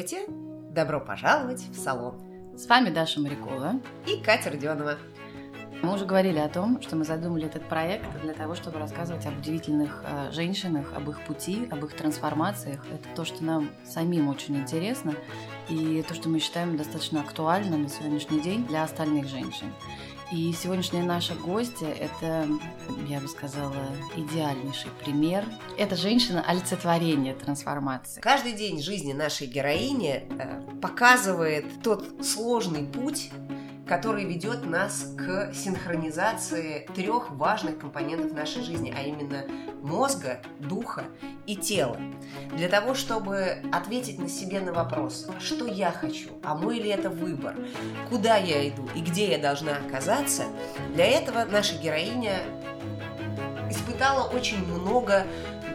Здравствуйте! Добро пожаловать в салон. С вами Даша Морякова и Катя Родионова. Мы уже говорили о том, что мы задумали этот проект для того, чтобы рассказывать об удивительных э, женщинах, об их пути, об их трансформациях. Это то, что нам самим очень интересно, и то, что мы считаем достаточно актуальным на сегодняшний день для остальных женщин. И сегодняшняя наша гостья – это, я бы сказала, идеальнейший пример. Это женщина олицетворение трансформации. Каждый день жизни нашей героини э, показывает тот сложный путь, который ведет нас к синхронизации трех важных компонентов нашей жизни, а именно мозга, духа и тела. Для того, чтобы ответить на себе на вопрос, что я хочу, а мой ли это выбор, куда я иду и где я должна оказаться, для этого наша героиня испытала очень много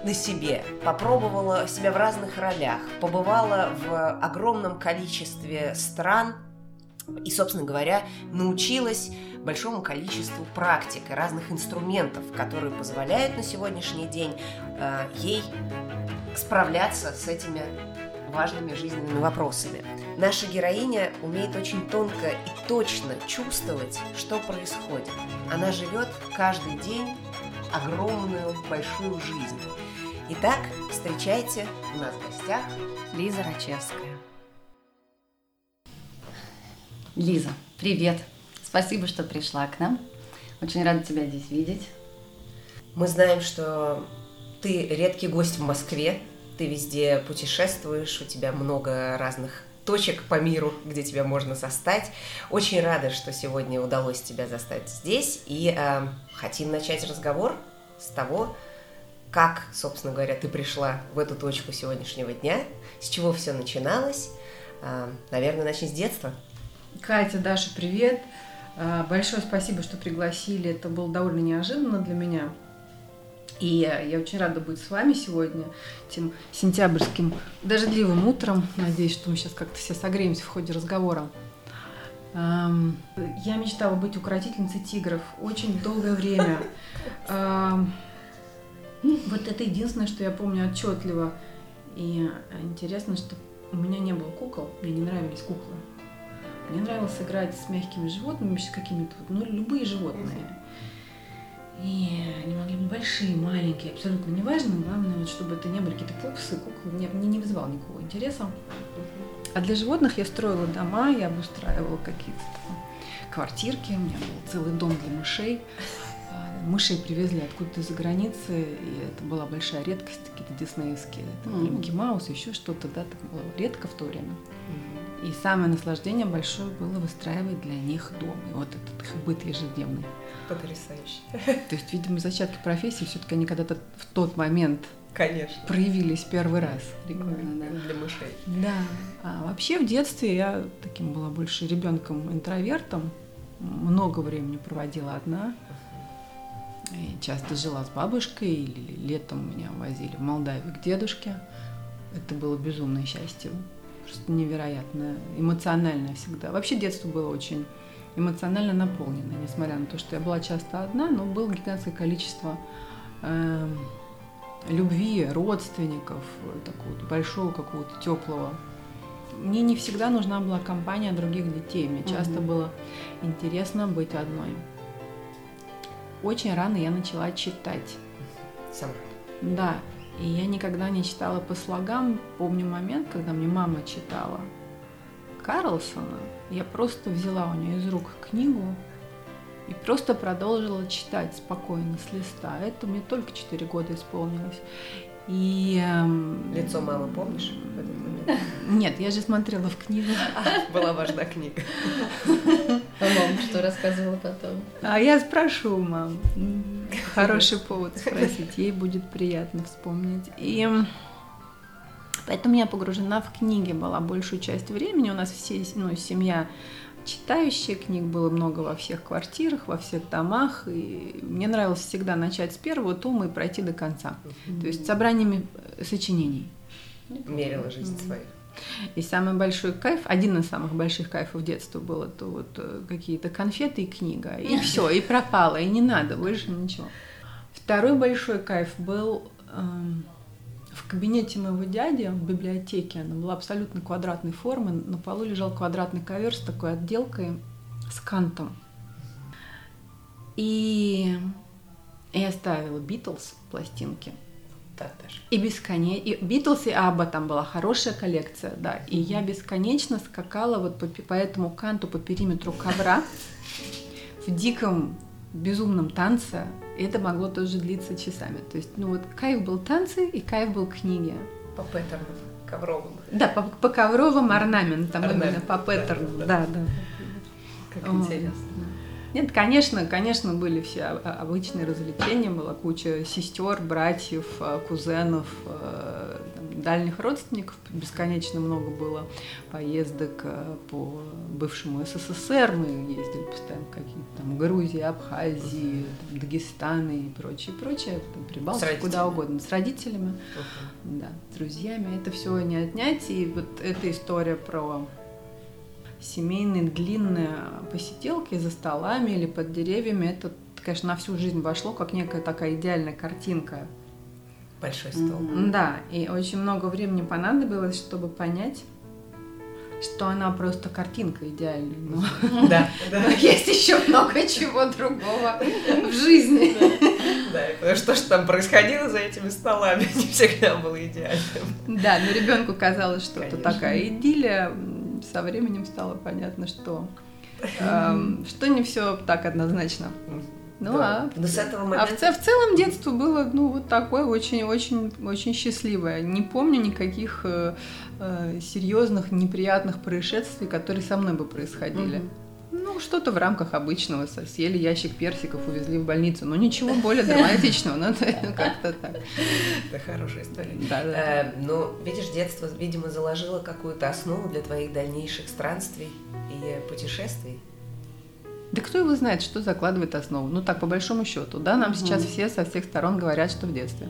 на себе, попробовала себя в разных ролях, побывала в огромном количестве стран, и, собственно говоря, научилась большому количеству практик и разных инструментов, которые позволяют на сегодняшний день э, ей справляться с этими важными жизненными вопросами. Наша героиня умеет очень тонко и точно чувствовать, что происходит. Она живет каждый день огромную, большую жизнь. Итак, встречайте у нас в гостях Лиза Рачевская. Лиза, привет! Спасибо, что пришла к нам. Очень рада тебя здесь видеть. Мы знаем, что ты редкий гость в Москве, ты везде путешествуешь, у тебя много разных точек по миру, где тебя можно застать. Очень рада, что сегодня удалось тебя застать здесь. И э, хотим начать разговор с того, как, собственно говоря, ты пришла в эту точку сегодняшнего дня, с чего все начиналось. Э, наверное, начни с детства. Катя, Даша, привет. А, большое спасибо, что пригласили. Это было довольно неожиданно для меня. И я очень рада быть с вами сегодня, тем сентябрьским дождливым утром. Надеюсь, что мы сейчас как-то все согреемся в ходе разговора. Я мечтала быть укротительницей тигров очень долгое время. Вот это единственное, что я помню отчетливо. И интересно, что у меня не было кукол, мне не нравились куклы. Мне нравилось играть с мягкими животными, с какими-то, ну, любые животные. И они могли быть большие, маленькие, абсолютно неважно. Главное, вот, чтобы это не были какие-то пупсы, куклы. Мне, мне не вызывало никакого интереса. А для животных я строила дома, я обустраивала какие-то квартирки. У меня был целый дом для мышей. А, мышей привезли откуда-то из-за границы, и это была большая редкость, какие-то диснеевские, это mm-hmm. Микки Маус, еще что-то, да, так было редко в то время. И самое наслаждение большое было выстраивать для них дом. И вот этот их быт ежедневный. Потрясающе. То есть, видимо, зачатки профессии все-таки они когда-то в тот момент Конечно. проявились первый раз. Прикольно, да. Для мышей. Да. А вообще в детстве я таким была больше ребенком-интровертом. Много времени проводила одна. И часто жила с бабушкой, или летом меня возили в Молдавию к дедушке. Это было безумное счастье что невероятное, эмоциональное всегда. Вообще детство было очень эмоционально наполнено, несмотря на то, что я была часто одна, но было гигантское количество э, любви, родственников, такого большого какого-то теплого. Мне не всегда нужна была компания других детей, мне часто угу. было интересно быть одной. Очень рано я начала читать. Сама. Да, и я никогда не читала по слогам. Помню момент, когда мне мама читала Карлсона. Я просто взяла у нее из рук книгу и просто продолжила читать спокойно с листа. Это мне только 4 года исполнилось. И... Эм, Лицо мамы помнишь в этот момент? Нет, я же смотрела в книгу. А, была важна книга. А мама что рассказывала потом? А я спрошу мам. Хороший повод спросить. Ей будет приятно вспомнить. И поэтому я погружена в книги была большую часть времени. У нас все, ну, семья читающая, книг было много во всех квартирах, во всех домах, и мне нравилось всегда начать с первого тома и пройти до конца. Mm-hmm. То есть собраниями э, сочинений. Мерила жизнь mm-hmm. свою. И самый большой кайф, один из самых больших кайфов детства был это вот э, какие-то конфеты и книга. И все, и пропало, и не надо, больше ничего. Второй большой кайф был эм, В кабинете моего дяди, в библиотеке, она была абсолютно квадратной формы. На полу лежал квадратный ковер с такой отделкой, с кантом. И я ставила Битлз пластинки. Так даже. И бесконечно... И Битлз и Абба там была хорошая коллекция, да. И я бесконечно скакала вот по, по этому канту, по периметру ковра в диком безумном танце. И это могло тоже длиться часами. То есть, ну вот кайф был танцы и кайф был книги. По паттерну ковровым. Да, по, по ковровым орнаментам, Орнамент, именно по да, паттерну. да. Да, да. Как О, интересно. Нет, конечно, конечно, были все обычные развлечения, была куча сестер, братьев, э, кузенов, э, дальних родственников, бесконечно много было поездок э, по бывшему сср, мы ездили постоянно в какие-то там Грузии, Абхазии, там, Дагестан и прочее, прочее, там, Прибалтику, куда угодно, с родителями, Мгм. да, с друзьями, это все не отнять, и вот эта история про семейные длинные посиделки за столами или под деревьями, это, конечно, на всю жизнь вошло, как некая такая идеальная картинка. Большой стол. Мгм. Да, и очень много времени понадобилось, чтобы понять, что она просто картинка идеальная. Но, Да, да. но есть еще много чего другого в жизни. Да, и потому что что там происходило за этими столами, не всегда было идеальным. Да, но ребенку казалось, что это Конечно. такая идиллия. Со временем стало понятно, что эм, что не все так однозначно. Ну Да. а Но с этого А в, момента... в целом детство было, ну, вот такое очень-очень-очень счастливое. Не помню никаких э, э, серьезных, неприятных происшествий, которые со мной бы происходили. Мгм. Ну, что-то в рамках обычного. Съели ящик персиков, увезли в больницу. Но ничего более драматичного. Ну, ну, как-то так. Это хорошая история. Да, да. Э, Ну, видишь, детство, видимо, заложило какую-то основу для твоих дальнейших странствий и путешествий. Да кто его знает, что закладывает основу? Ну так, по большому счету, да, нам Мгм. сейчас все со всех сторон говорят, что в детстве.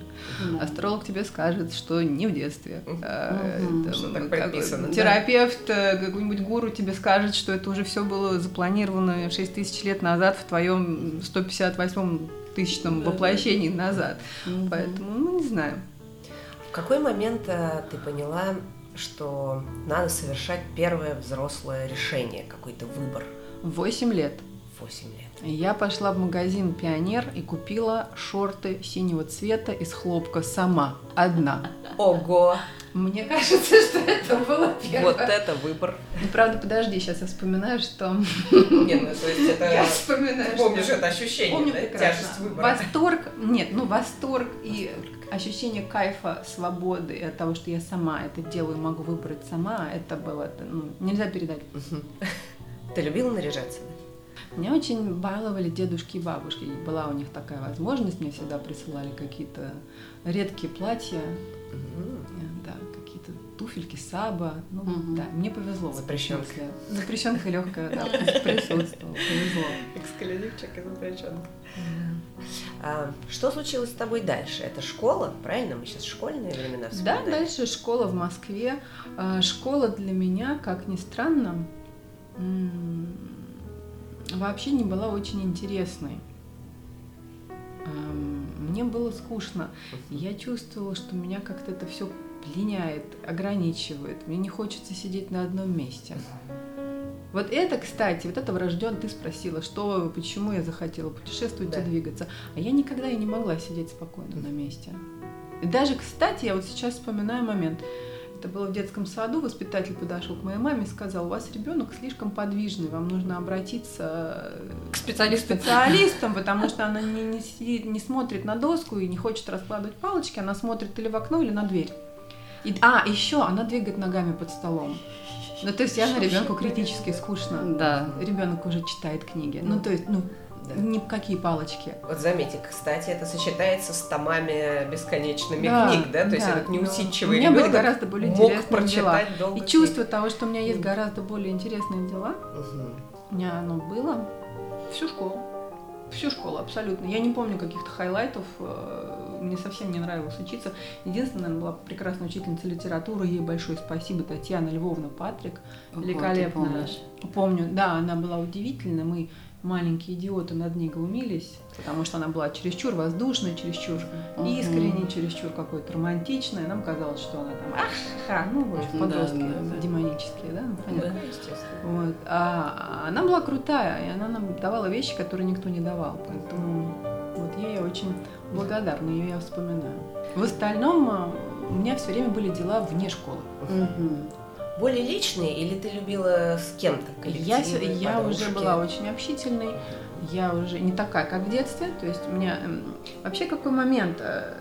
Да. Астролог тебе скажет, что не в детстве. Э, Мгм. там, Что так как- предписано, да. Терапевт, э, какой-нибудь гуру тебе скажет, что это уже все было запланировано 6 тысяч лет назад в твоем 158 тысячном Да. воплощении назад. Мгм. Поэтому, ну, не знаю. В какой момент э, ты поняла, что надо совершать первое взрослое решение, какой-то выбор? В 8 лет 8 лет. я пошла в магазин «Пионер» и купила шорты синего цвета из хлопка сама, одна. Ого! Мне кажется, что это было первое. Вот это выбор. Ну, Правда, подожди, сейчас я вспоминаю, что... Нет, ну то есть это... Я вспоминаю, помнишь это ощущение, Помню да? Тяжесть выбора. Восторг, нет, ну восторг и ощущение кайфа, свободы от того, что я сама это делаю, могу выбрать сама, это было, ну, нельзя передать. Ты любила наряжаться? Меня очень баловали дедушки и бабушки. И была у них такая возможность. Мне всегда присылали какие-то редкие платья, э, да, какие-то туфельки Саба. Ну, Мгм. да, мне повезло. Запрещенка. смысле. Запрещенка легкая, да, присутствовала, повезло. Эксклюзивчик из запрещенки. А, что случилось с тобой дальше? Это школа, правильно? Мы сейчас школьные времена Да, вспоминаем. дальше школа в Москве. А, Школа для меня, как ни странно, вообще не была очень интересной. Мне было скучно. Я чувствовала, что меня как-то это все пленяет, ограничивает. Мне не хочется сидеть на одном месте. Вот это, кстати, вот это врожден, ты спросила, что, почему я захотела путешествовать Да. и двигаться. А я никогда и не могла сидеть спокойно на месте. И даже, кстати, я вот сейчас вспоминаю момент. Это было в детском саду, воспитатель подошел к моей маме и сказал, у вас ребенок слишком подвижный, вам нужно обратиться э, К специалисту. специалистам, потому что она не, не, сидит, не смотрит на доску и не хочет раскладывать палочки, она смотрит или в окно, или на дверь. И- а, еще она двигает ногами под столом. Ну, то есть явно ребенку критически скучно. Да. Ребенок уже читает книги. Ну, то есть, ну, Да. ни какие палочки. Вот заметьте, кстати, это сочетается с томами бесконечными Да, книг, да? То есть да, этот но неусидчивый ребенок гораздо более мог интересные дела. прочитать долго. И чувство того, что у меня есть гораздо более интересные дела, Мгм. у меня оно было всю школу. Всю школу, абсолютно. Я не помню каких-то хайлайтов. э, Мне совсем не нравилось учиться. Единственная была прекрасная учительница литературы. Ей большое спасибо. Татьяна Львовна Патрик. Великолепная. Помню, да, она была удивительна. Мы маленькие идиоты над ней глумились, потому что она была чересчур воздушная, чересчур искренне, чересчур какой-то романтичная. Нам казалось, что она там, ах, ха, ну, в общем, подростки Да, да, да. демонические, да, ну, понятно. Да, естественно. Вот. А она была крутая, и она нам давала вещи, которые никто не давал. Поэтому вот я ей очень благодарна, ее я вспоминаю. В остальном а, у меня все время были дела вне школы. Мгм. Более личные или ты любила с кем-то? Я, я уже была очень общительной, я уже не такая, как в детстве. То есть у меня эм, вообще какой момент? э,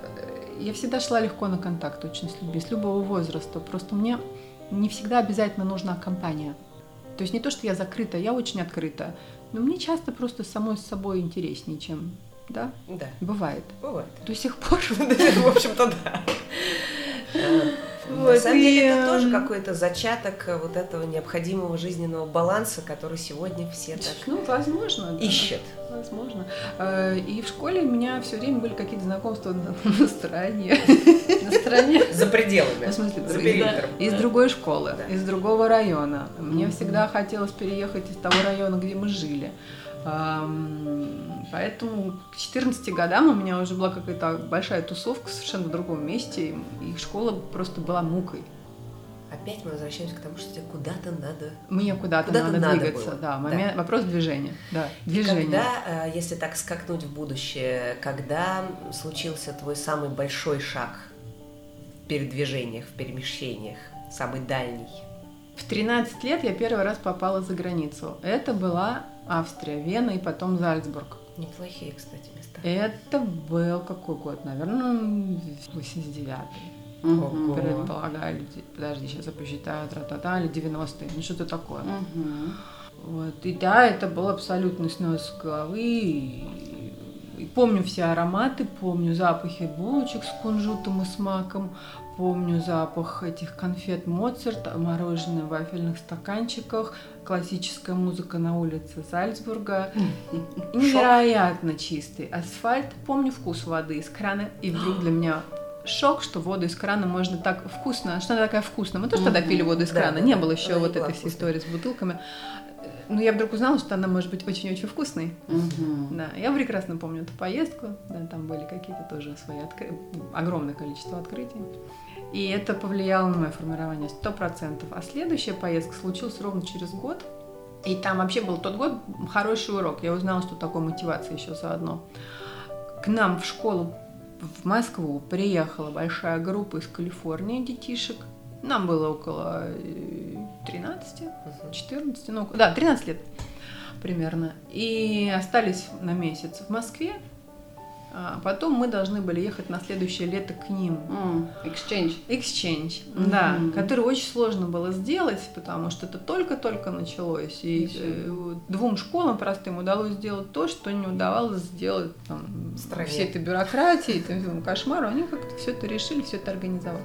Я всегда шла легко на контакт очень с людьми, с любого возраста. Просто мне не всегда обязательно нужна компания. То есть не то, что я закрыта, я очень открыта. Но мне часто просто самой с собой интереснее, чем, да, Да, бывает. бывает. До сих пор. В общем-то, да. Э, На Вот, самом деле и, это тоже эм, какой-то зачаток э, вот этого необходимого жизненного баланса, который сегодня все так Ну, возможно. да. ищут. Возможно. Э, И в школе у меня все время были какие-то знакомства на на стороне. На стороне. За пределами. В смысле, За из- периметром. Из другой школы, Да. из другого района. Мне всегда хотелось переехать из того района, где мы жили. Поэтому к 14 годам у меня уже была какая-то большая тусовка совершенно в другом месте, и школа просто была мукой. Опять мы возвращаемся к тому, что тебе куда-то надо. Мне куда-то Куда-то надо, надо двигаться, было. да, момент- вопрос движения, да, движение. Когда, э, если так скакнуть в будущее, когда случился твой самый большой шаг в передвижениях, в перемещениях, самый дальний? В 13 лет я первый раз попала за границу. Это была Австрия, Вена и потом Зальцбург. Неплохие, кстати, места. Это был какой год? Наверное, 89-й. Мгм. Предполагаю, подожди, сейчас я посчитаю, тра-та-та, или 90-е, ну что-то такое. Мгм. Вот. И да, это был абсолютно снос головы. И помню все ароматы, помню запахи булочек с кунжутом и с маком, помню запах этих конфет Моцарт, мороженое в вафельных стаканчиках, классическая музыка на улице Зальцбурга. Невероятно чистый асфальт. Помню вкус воды из крана. И вдруг для меня шок, что воду из крана можно так вкусно. Что она такая вкусная? Мы тоже тогда пили воду из Да, крана. да, Не да. было еще Она вот этой всей истории с бутылками. Но я вдруг узнала, что она может быть очень-очень вкусной. Мгм. Да, я прекрасно помню эту поездку. Да, там были какие-то тоже свои откры- огромное количество открытий. И это повлияло на мое формирование сто процентов. А следующая поездка случилась ровно через год. И там вообще был тот год хороший урок. Я узнала, что такое мотивация еще заодно. К нам в школу в Москву приехала большая группа из Калифорнии детишек. Нам было около э, 13, Мгм. 14, ну, да, 13 лет примерно. И остались на месяц в Москве. А потом мы должны были ехать на следующее лето к ним. М, Exchange. Exchange, Мгм. да, который очень сложно было сделать, потому что это только-только началось. И Ничего. э, двум школам простым удалось сделать то, что не удавалось сделать там, стране. всей этой бюрократии, этому кошмару. Они как-то все это решили, все это организовали.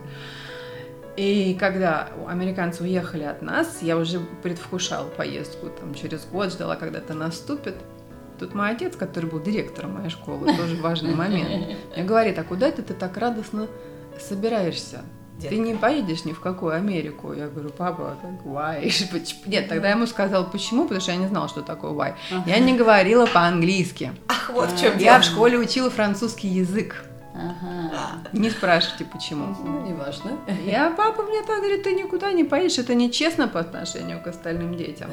И когда американцы уехали от нас, я уже предвкушала поездку, там через год ждала, когда это наступит. Тут мой отец, который был директором моей школы, тоже важный момент, мне говорит, а куда это ты так радостно собираешься? Детка. Ты не поедешь ни в какую Америку. Я говорю, папа, как why? Нет, тогда я ему сказала, почему, потому что я не знала, что такое why. Я не говорила по-английски. Ах, вот в чем Я дело. в школе учила французский язык. Ага. Не спрашивайте, почему. Ну, не важно. Я, папа мне так говорит, ты никуда не поедешь, это нечестно по отношению к остальным детям.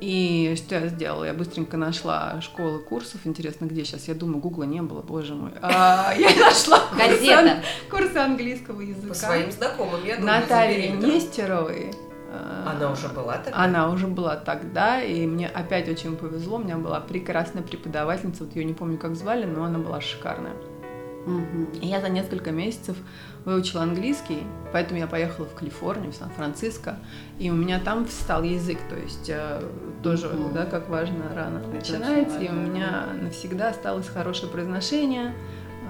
И что я сделала? Я быстренько нашла школы курсов. Интересно, где сейчас? Я думаю, гугла не было, боже мой. А, Я нашла курсы Газета. ан- курсы английского языка. По своим знакомым, я думаю, Натальи. Нестеровой. А, Она уже была тогда? Она уже была тогда, и мне опять очень повезло. У меня была прекрасная преподавательница, вот ее не помню, как звали, но она была шикарная. И я за несколько месяцев выучила английский, поэтому я поехала в Калифорнию, в Сан-Франциско, и у меня там встал язык, то есть э, тоже, Мгм. да, как важно рано очень и у меня навсегда осталось хорошее произношение,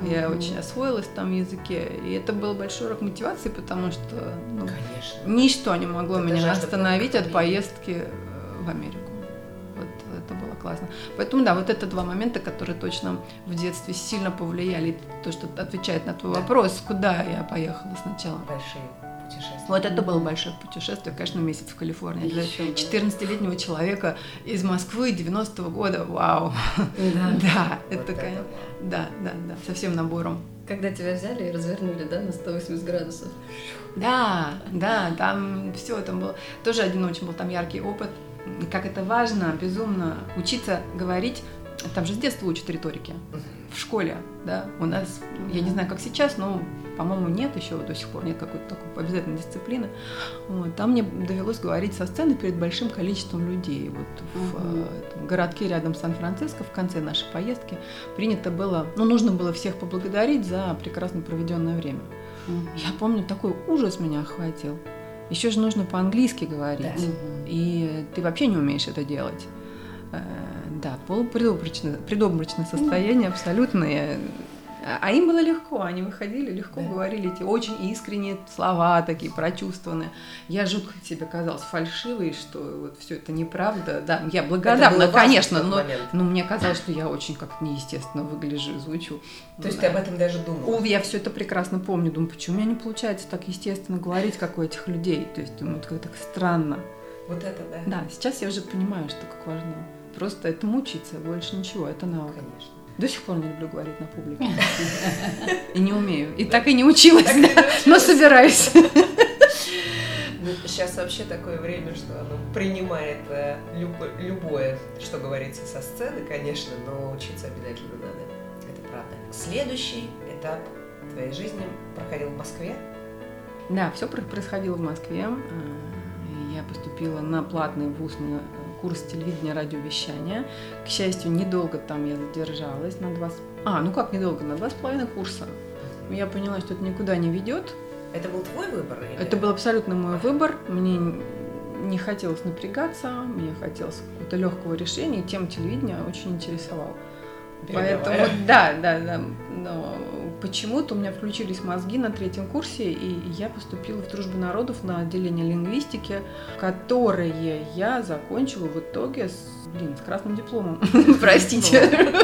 я Мгм. очень освоилась в том языке, и это был большой урок мотивации, потому что ну, Конечно. ничто не могло Это меня остановить от поездки э, в Америку. Вот это классно. Поэтому да, вот это два момента, которые точно в детстве сильно повлияли. То, что отвечает на твой Да. вопрос, куда я поехала сначала. Большие путешествие. Вот это было большое путешествие, конечно, месяц в Калифорнии. Для 14-летнего человека из Москвы 90-го года, вау. Да. Да, Вот это, это конечно, вау. да, да, да, со всем набором. Когда тебя взяли и развернули, да, на 180 градусов. Да, да, там все, там был тоже один очень был там яркий опыт. Как это важно, безумно учиться говорить. Там же с детства учат риторике в школе, да. У нас, я не знаю, как сейчас, но, по-моему, нет еще до сих пор нет какой-то такой обязательной дисциплины. Вот. Там мне довелось говорить со сцены перед большим количеством людей. Вот в Мгм. э, городке рядом с Сан-Франциско в конце нашей поездки принято было, ну, нужно было всех поблагодарить за прекрасно проведенное время. Я помню, такой ужас меня охватил. Еще же нужно по-английски говорить. Да. И ты вообще не умеешь это делать. Э, Да, предобморочное состояние абсолютное. А им было легко, они выходили, легко Да. говорили эти очень искренние слова, такие прочувствованные. Я жутко себе казалась фальшивой, что вот все это неправда. Да, я благодарна, конечно, но, момент. но мне казалось, что я очень как-то неестественно выгляжу и звучу. То есть ты об этом даже думала? О, я все это прекрасно помню. Думаю, почему у меня не получается так естественно говорить, как у этих людей? То есть, думаю, это как-то странно. Вот это, да? Да, сейчас я уже понимаю, что как важно. Просто это мучиться, больше ничего, это навык. Конечно. До сих пор не люблю говорить на публике. И не умею. И так и не училась, но собираюсь. сейчас Ну, вообще такое время, что оно принимает э, любо- любое, что говорится со сцены, конечно, но учиться обязательно надо. Это правда. Следующий этап твоей жизни проходил в Москве. Да, все происходило в Москве. Э, Я поступила на платный вуз на курс телевидения радиовещания. К счастью, недолго там я задержалась на два... с- А, ну как недолго? На два с половиной курса. Я поняла, что это никуда не ведет. Это был твой выбор? или- Это был абсолютно мой выбор. Мне не хотелось напрягаться, мне хотелось какого-то легкого решения, и тем телевидения очень интересовал. Поэтому, да, да, да. Но почему-то у меня включились мозги на третьем курсе, и я поступила в Дружбу народов на отделение лингвистики, которое я закончила в итоге с, блин, с красным дипломом. Простите.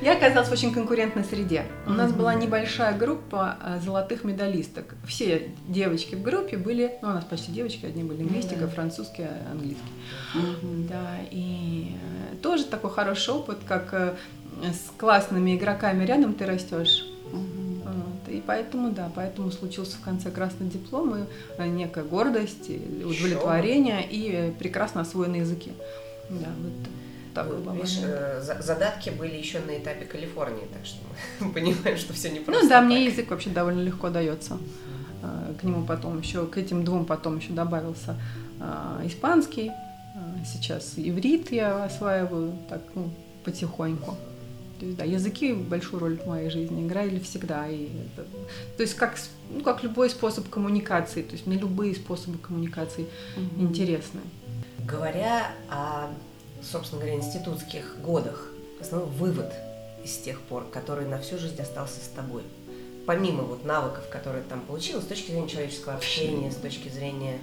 Я оказалась в очень конкурентной среде. У нас была небольшая группа а, золотых медалисток. Все девочки в группе были, ну, у нас почти девочки, одни были лингвистика, французский, английский. Да, и тоже такой хороший опыт, как э, с классными игроками рядом ты растешь. Вот, И поэтому, да, поэтому случился в конце красный диплом и э, некая гордость, и удовлетворение и э, прекрасно освоенные языки. Да, вот такой был видишь, задатки были еще на этапе Калифорнии, так что мы понимаем, что все не просто Ну да, мне так. язык вообще довольно легко дается. К нему потом еще, к этим двум потом еще добавился испанский. А, Сейчас иврит я осваиваю так, ну, потихоньку. То есть, да, языки большую роль в моей жизни играли всегда. И это- то есть как, ну, как любой способ коммуникации. То есть мне любые способы коммуникации Мгм. интересны. Говоря о, собственно говоря, институтских годах, основной вывод из тех пор, который на всю жизнь остался с тобой, помимо вот навыков, которые там получила, с точки зрения человеческого общения, с точки зрения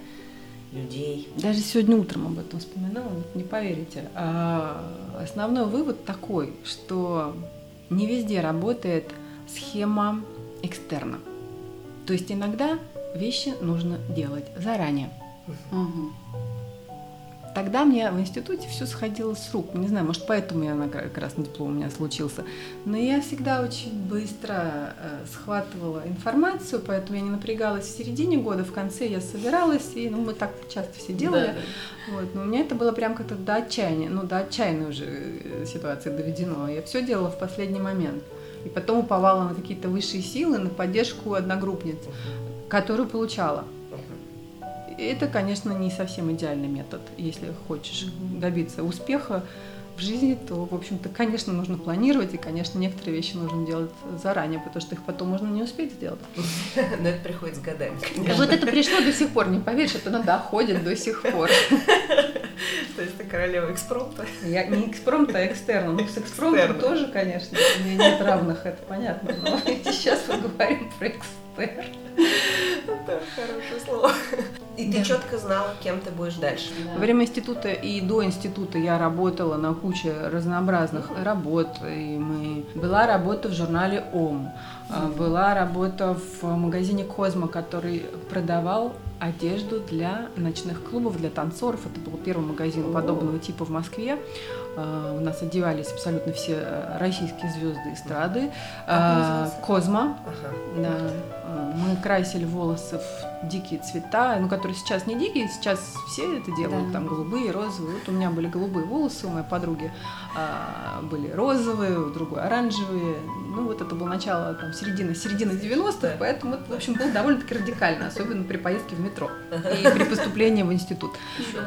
людей. Даже сегодня утром об этом вспоминала, не поверите. А, Основной вывод такой, что не везде работает схема экстерна. То есть иногда вещи нужно делать заранее. Мгм. Тогда мне в институте все сходило с рук. Не знаю, может, поэтому я на кра- красный диплом у меня случился. Но я всегда очень быстро э, схватывала информацию, поэтому я не напрягалась в середине года, в конце я собиралась, и ну, мы так часто все делали. Да, да. Вот, но у меня это было прям как-то до отчаяния, ну, до отчаянной уже э, ситуации доведено. Я все делала в последний момент. И потом уповала на какие-то высшие силы, на поддержку одногруппниц, которую получала. Это, конечно, не совсем идеальный метод. Если хочешь добиться успеха в жизни, то, в общем-то, конечно, нужно планировать, и, конечно, некоторые вещи нужно делать заранее, потому что их потом можно не успеть сделать. Но это приходит с годами. Вот это пришло до сих пор, не поверишь, это доходит до сих пор. То есть ты королева экспромта. Я не экспромт, а экстерном. Ну, с экспромтом тоже, конечно, мне нет равных, это понятно. Но сейчас мы говорим про экстерн. Это хорошее слово. И ты четко знала, кем ты будешь дальше. Во время института и до института я работала на куче разнообразных работ. И мы... Была работа в журнале ОМ, а, была работа в магазине Козмо, который продавал одежду для ночных клубов, для танцоров. Это был первый магазин подобного типа в Москве. А, у нас одевались абсолютно все э, российские звезды эстрады. А, Козма. Да. Мы красили волосы в дикие цвета, ну, которые сейчас не дикие, сейчас все это делают, да. там голубые, розовые. Вот у меня были голубые волосы, у моей подруги а, были розовые, у другой оранжевые. Ну, вот это было начало, там, середина, середина 90-х, да. поэтому это, в общем, было довольно-таки радикально, особенно при поездке в метро и при поступлении в институт.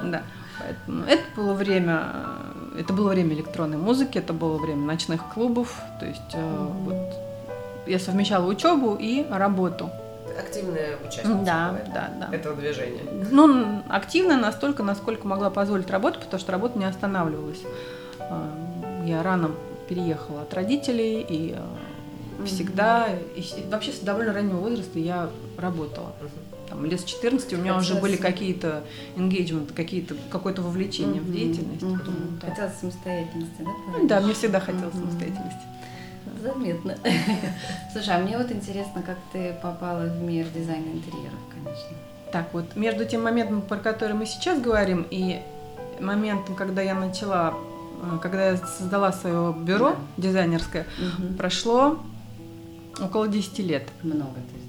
Да. Поэтому это было время, это было время электронной музыки, это было время ночных клубов, то есть mm-hmm. вот я совмещала учебу и работу. Активная участница да, да, да. этого движения. Ну, активно настолько, насколько могла позволить работу, потому что работа не останавливалась. А, я рано переехала от родителей и mm-hmm. всегда, и вообще с довольно раннего возраста я работала. Mm-hmm. Там, лет с 14 у меня Хотелось... уже были какие-то engagement, какие-то, какое-то вовлечение mm-hmm. в деятельность. Mm-hmm. Хотелось самостоятельности, да? Ну, да, мне всегда хотелось mm-hmm. самостоятельности. Заметно. Слушай, а мне вот интересно, как ты попала в мир дизайна интерьеров, конечно. Так вот, между тем моментом, про который мы сейчас говорим, и моментом, когда я начала, э, когда я создала свое бюро да. дизайнерское, угу. прошло около 10 лет. Много, то есть, да?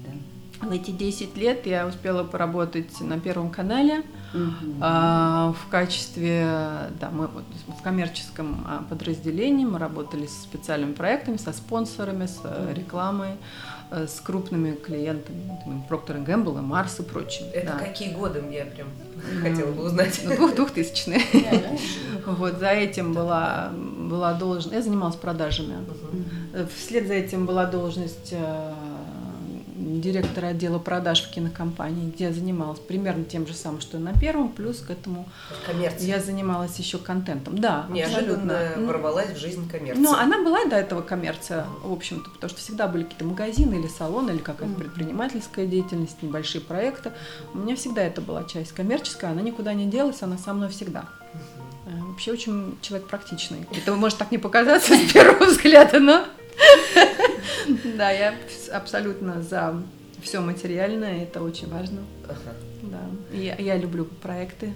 В эти 10 лет я успела поработать на Первом канале, а, в качестве, да, мы вот в коммерческом а, подразделении мы работали с специальными проектами, со спонсорами, с mm рекламой, э, с крупными клиентами, Procter Gamble, и Mars и прочим. Это да. какие годы я прям хотела бы узнать? Ну, двухтысячные. Вот, за этим была, была должность, я занималась продажами. Вслед за этим была должность э, директора отдела продаж в кинокомпании, где я занималась примерно тем же самым, что и на первом, плюс к этому Коммерция. я занималась еще контентом. Да, Неожиданно абсолютно. ворвалась в жизнь коммерция. Ну, она была до этого коммерция, в общем-то, потому что всегда были какие-то магазины или салоны, или какая-то предпринимательская деятельность, небольшие проекты. У меня всегда это была часть коммерческая, она никуда не делась, она со мной всегда. Э, вообще очень человек практичный. Это может так не показаться с первого взгляда, но Да, я абсолютно за все материальное, это очень важно. Да. Я, я люблю проекты.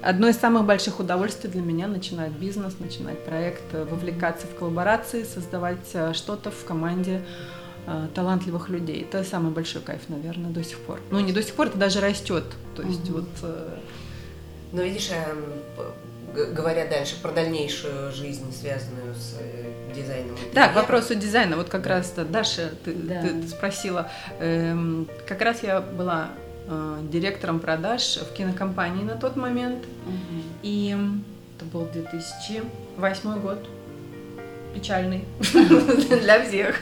Одно из самых больших удовольствий для меня начинать бизнес, начинать проект, вовлекаться в коллаборации, создавать э, что-то в команде э, талантливых людей. Это самый большой кайф, наверное, до сих пор. Ну, не до сих пор, это даже растет. То есть mm-hmm. вот... Э... Но видишь, эм, говоря дальше про дальнейшую жизнь, связанную с дизайном. Да, к вопросу дизайна. Вот как раз Даша, ты, да. ты, ты спросила. Эм, как раз я была э, директором продаж в кинокомпании на тот момент. Угу. И это был 2008 год. Печальный для всех.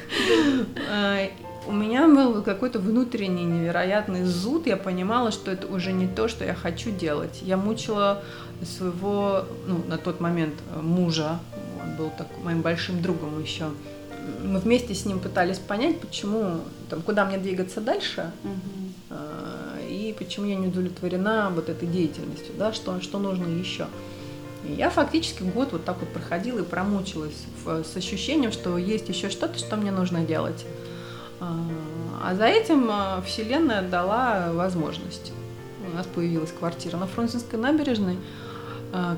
Э, у меня был какой-то внутренний невероятный зуд. Я понимала, что это уже не то, что я хочу делать. Я мучила своего, ну, на тот момент э, мужа, он был так, моим большим другом еще. Мы вместе с ним пытались понять, почему, там, куда мне двигаться дальше, угу. и почему я не удовлетворена вот этой деятельностью, да, что, что нужно еще. И я фактически год вот так вот проходила и промучилась в, с ощущением, что есть еще что-то, что мне нужно делать. А, а за этим а, Вселенная дала возможность. У нас появилась квартира на Фрунзенской набережной,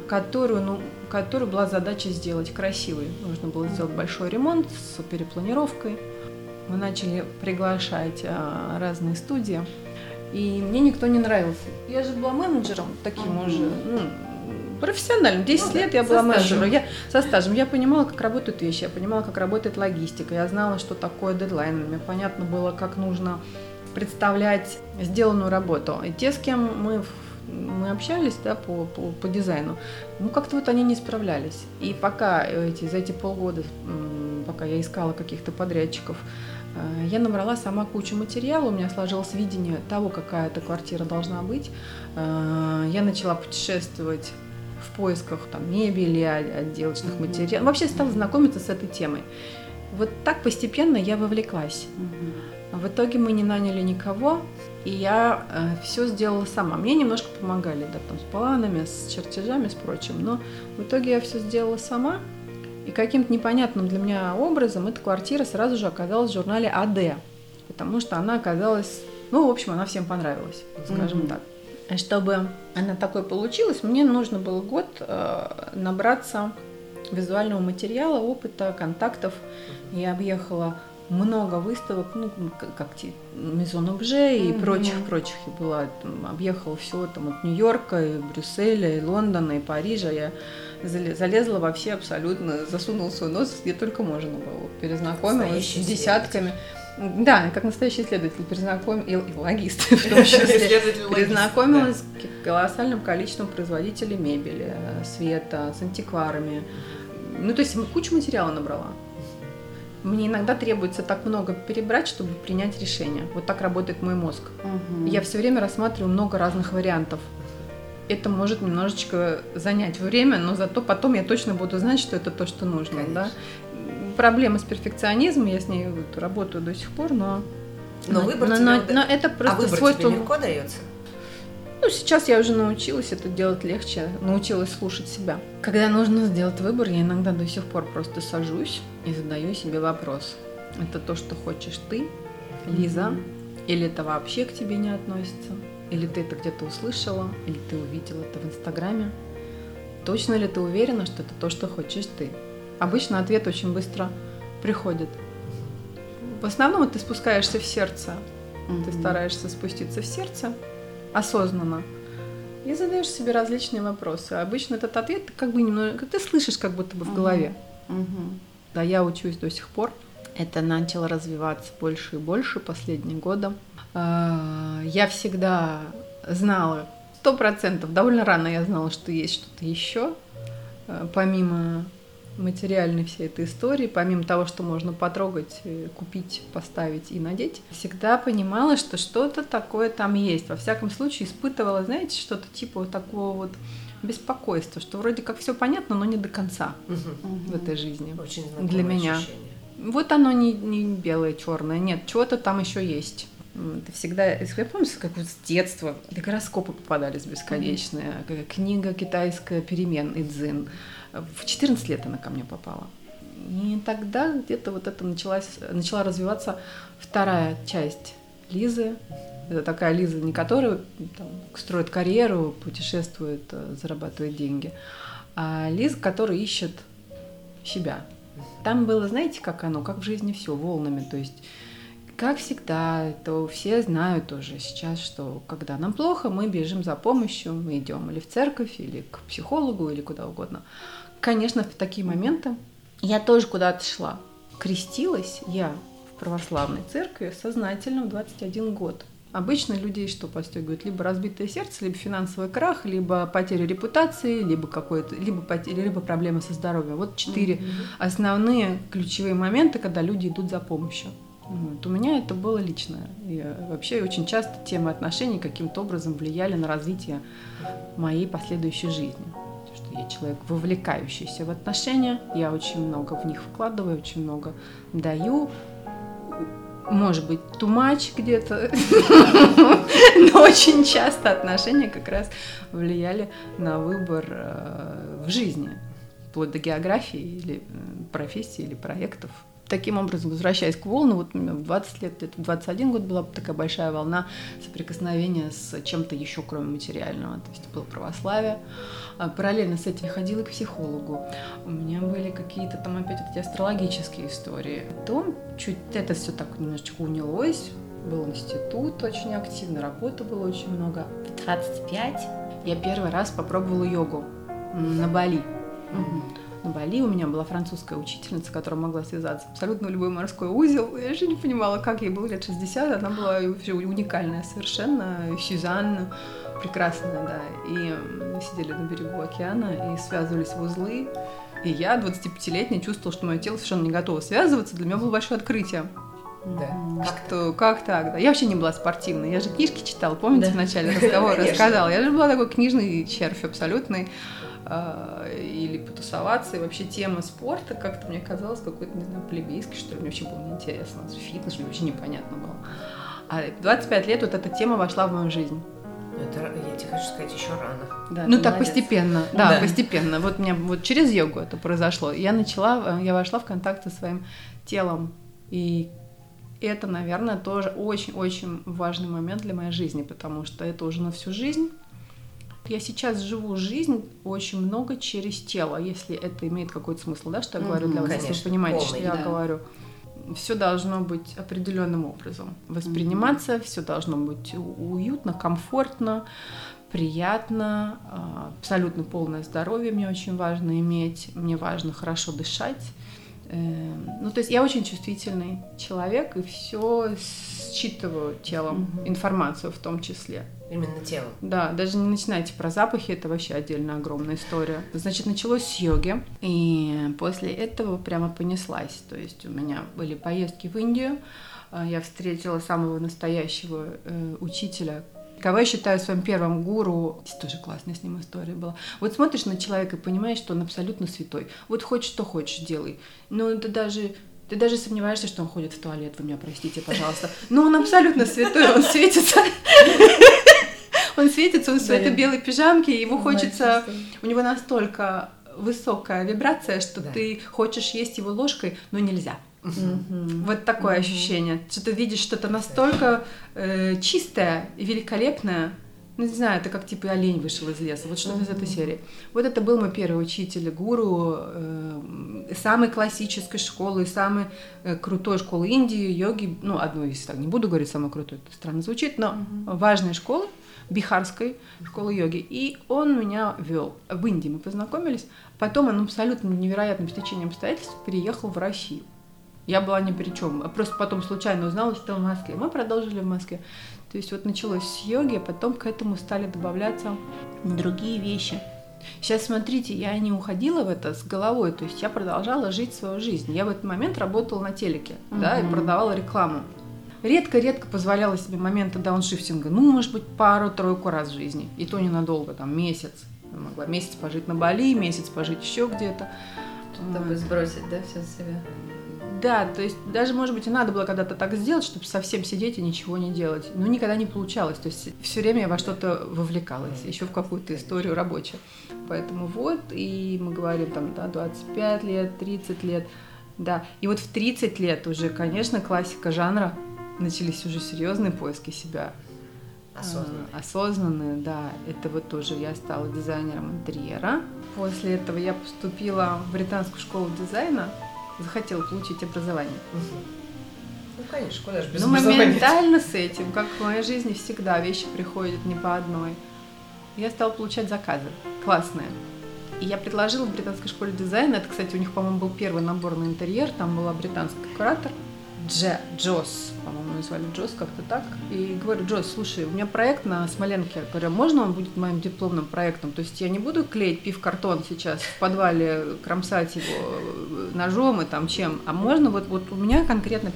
которую, ну, которую была задача сделать красивой. Нужно было сделать большой ремонт с перепланировкой. Мы начали приглашать разные студии, и мне никто не нравился. Я же была менеджером таким уже, ну, профессионально. 10 ну, лет я была менеджером. Я, со стажем. Я понимала, как работают вещи, я понимала, как работает логистика. Я знала, что такое дедлайн. Мне понятно было, как нужно представлять сделанную работу. И те, с кем мы мы общались да, по, по, по дизайну, ну как-то вот они не справлялись. И пока эти, за эти полгода, пока я искала каких-то подрядчиков, э, я набрала сама кучу материала, у меня сложилось видение того, какая эта квартира должна быть. Э, я начала путешествовать в поисках там, мебели, отделочных mm-hmm. материалов. Вообще стала знакомиться с этой темой. Вот так постепенно я вовлеклась. Mm-hmm. В итоге мы не наняли никого, и я э, все сделала сама. Мне немножко помогали, да, там, с планами, с чертежами, с прочим, но в итоге я все сделала сама, и каким-то непонятным для меня образом эта квартира сразу же оказалась в журнале АД, потому что она оказалась, ну, в общем, она всем понравилась, скажем Мгм. так. И чтобы она такой получилась, мне нужно был год э, набраться визуального материала, опыта, контактов. Я объехала много выставок, ну, как Мизон Обже и Мгм. прочих-прочих. Я была, там, объехала все там от Нью-Йорка, и Брюсселя, и Лондона, и Парижа. Я зале- залезла во все абсолютно, засунула свой нос где только можно было. Перезнакомилась с десятками. Да, как настоящий исследователь, перезнаком... и, и логист в том числе. Перезнакомилась с колоссальным количеством производителей мебели, э, света, с антикварами. Ну, то есть кучу материала набрала. Мне иногда требуется так много перебрать, чтобы принять решение. Вот так работает мой мозг. Мгм. Я все время рассматриваю много разных вариантов. Это может немножечко занять время, но зато потом я точно буду знать, что это то, что нужно. Конечно. Да? Проблема с перфекционизмом, я с ней вот работаю до сих пор, но... Но выбор но, тебе но- но это А просто выбор тебе свойство легко дается? Ну, сейчас я уже научилась это делать легче, научилась слушать себя. Когда нужно сделать выбор, я иногда до сих пор просто сажусь и задаю себе вопрос. Это то, что хочешь ты, Лиза, или это вообще к тебе не относится? Или ты это где-то услышала, или ты увидела это в Инстаграме? Точно ли ты уверена, что это то, что хочешь ты? Обычно ответ очень быстро приходит. В основном ты спускаешься в сердце, ты Мгм. стараешься спуститься в сердце осознанно и задаешь себе различные вопросы. Обычно этот ответ ты как бы немного, ты слышишь как будто бы в голове. Мгм. Да, я учусь до сих пор. Это начало развиваться больше и больше последние годы. А, Я всегда знала, сто процентов, довольно рано я знала, что есть что-то еще, а, помимо материальной всей этой истории, помимо того, что можно потрогать, э, купить, поставить и надеть, всегда понимала, что что-то такое там есть. Во всяком случае, испытывала, знаете, что-то типа вот такого вот беспокойства, что вроде как все понятно, но не до конца. Мгм. в этой жизни. Очень знакомое Для меня. ощущение. Вот оно не, не белое, черное, нет, чего-то там еще есть. Это всегда, я помню, как вот с детства и гороскопы попадались бесконечные, К- книга китайская перемен Идзин. В 14 лет она ко мне попала. И тогда где-то вот это началась, начала развиваться вторая часть Лизы. Это такая Лиза, не которая там, строит карьеру, путешествует, э, зарабатывает деньги, а Лиза, которая ищет себя. Там было, знаете, как оно, как в жизни все, волнами. То есть, как всегда, то все знают уже сейчас, что когда нам плохо, мы бежим за помощью, мы идем или в церковь, или к психологу, или куда угодно. Конечно, в такие моменты я тоже куда-то шла. Крестилась я в православной церкви сознательно в 21 год. Обычно людей что постигают? Либо разбитое сердце, либо финансовый крах, либо потеря репутации, либо какое-то, либо, потеря, либо проблемы со здоровьем. Вот четыре основные ключевые моменты, когда люди идут за помощью. Вот. У меня это было личное. И э, вообще очень часто темы отношений каким-то образом влияли на развитие моей последующей жизни. Что я человек, вовлекающийся в отношения, я очень много в них вкладываю, очень много даю. Может быть, much где-то, но очень часто отношения как раз влияли на выбор э, в жизни, вплоть до географии или э, профессии или проектов. Таким образом, возвращаясь к волну, вот у меня в 20 лет, в 21 год была такая большая волна соприкосновения с чем-то еще, кроме материального. То есть было православие. А параллельно с этим я ходила к психологу. У меня были какие-то там опять эти астрологические истории. Потом чуть это все так немножечко унялось. Был институт очень активно, работы было очень много. В 25 я первый раз попробовала йогу на Бали. Мгм. На Бали у меня была французская учительница, которая могла связаться абсолютно любой морской узел. Я же не понимала, как ей было лет 60. Она была вообще уникальная совершенно. Сюзанна прекрасная, да. И мы сидели на берегу океана и связывались в узлы. И я, 25-летняя, чувствовала, что мое тело совершенно не готово связываться. Для меня было большое открытие. Да. Как Что, как так, да? Я вообще не была спортивной. Я же книжки читала, помните, Да. в начале разговора рассказала. Я же была такой книжный червь абсолютный. Э, или потусоваться. И вообще тема спорта как-то мне казалась какой-то, не знаю, плебейской, что ли, мне вообще было неинтересно. Фитнес же вообще непонятно было. А в 25 лет вот эта тема вошла в мою жизнь. Это, я тебе хочу сказать, еще рано. Да, ну так молодец. постепенно, да, да, постепенно. Вот мне вот через йогу это произошло. Я начала, э, я вошла в контакт со своим телом. И это, наверное, тоже очень-очень важный момент для моей жизни, потому что это уже на всю жизнь. Я сейчас живу жизнь очень много через тело, если это имеет какой-то смысл, да, что я говорю для вас, Конечно, если вы понимаете, полный, что я да. говорю. Все должно быть определенным образом восприниматься, mm-hmm. все должно быть уютно, комфортно, приятно, а, абсолютно полное здоровье мне очень важно иметь, мне важно хорошо дышать Эм, ну, то есть я очень чувствительный человек и все считываю телом, угу. информацию в том числе. Именно телом. Да, даже не начинайте про запахи, это вообще отдельная огромная история. Значит, началось с йоги, и после этого прямо понеслась. То есть у меня были поездки в Индию, а, я встретила самого настоящего э, учителя, Кого я считаю своим первым гуру, здесь тоже классная с ним история была. Вот смотришь на человека и понимаешь, что он абсолютно святой. Вот хочешь, что хочешь, делай. Но ты даже ты даже сомневаешься, что он ходит в туалет, вы меня простите, пожалуйста. Но он абсолютно святой, он светится. Он светится, он в этой белой пижамке, его хочется... У него настолько высокая вибрация, что ты хочешь есть его ложкой, но нельзя. Вот такое ощущение, что ты видишь что-то настолько э, чистое и великолепное. Ну, не знаю, это как типа олень вышел из леса, вот что-то mm-hmm. из этой серии. Вот это был мой первый учитель, гуру, э, самой классической школы, самой э, крутой школы Индии, йоги, ну, одной из, так, не буду говорить самой крутой, это странно звучит, но mm-hmm. важной школы, бихарской школы йоги. И он меня вел. В Индии мы познакомились. Потом он абсолютно невероятным стечением обстоятельств переехал в Россию. Я была ни при чем. А просто потом случайно узнала, что в Москве. Мы продолжили в Москве. То есть вот началось с йоги, а потом к этому стали добавляться другие вещи. Сейчас смотрите, я не уходила в это с головой, то есть я продолжала жить свою жизнь. Я в этот момент работала на телеке, mm-hmm. да, и продавала рекламу. Редко-редко позволяла себе моменты дауншифтинга, ну, может быть, пару-тройку раз в жизни, и то ненадолго, там, месяц. Я могла месяц пожить на Бали, месяц пожить еще где-то. Чтобы сбросить, да, все с себя. Да, то есть даже, может быть, и надо было когда-то так сделать, чтобы совсем сидеть и ничего не делать. Но никогда не получалось. То есть все время я во что-то вовлекалась, еще в какую-то историю рабочую. Поэтому вот, и мы говорим там, да, 25 лет, 30 лет, да. И вот в 30 лет уже, конечно, классика жанра, начались уже серьезные поиски себя. Осознанные. А, осознанные, да. Это вот тоже я стала дизайнером интерьера. После этого я поступила в британскую школу дизайна захотела получить образование. Ну, конечно, куда же без Ну, моментально с этим, как в моей жизни всегда, вещи приходят не по одной. Я стала получать заказы классные. И я предложила в британской школе дизайна, это, кстати, у них, по-моему, был первый набор на интерьер, там была британская куратор, Дже, Джос, по-моему, назвали Джос как-то так. И говорю, Джос, слушай, у меня проект на Смоленке. Говорю, можно он будет моим дипломным проектом? То есть я не буду клеить пив-картон сейчас в подвале, кромсать его ножом и там чем, а можно вот, вот у меня конкретно...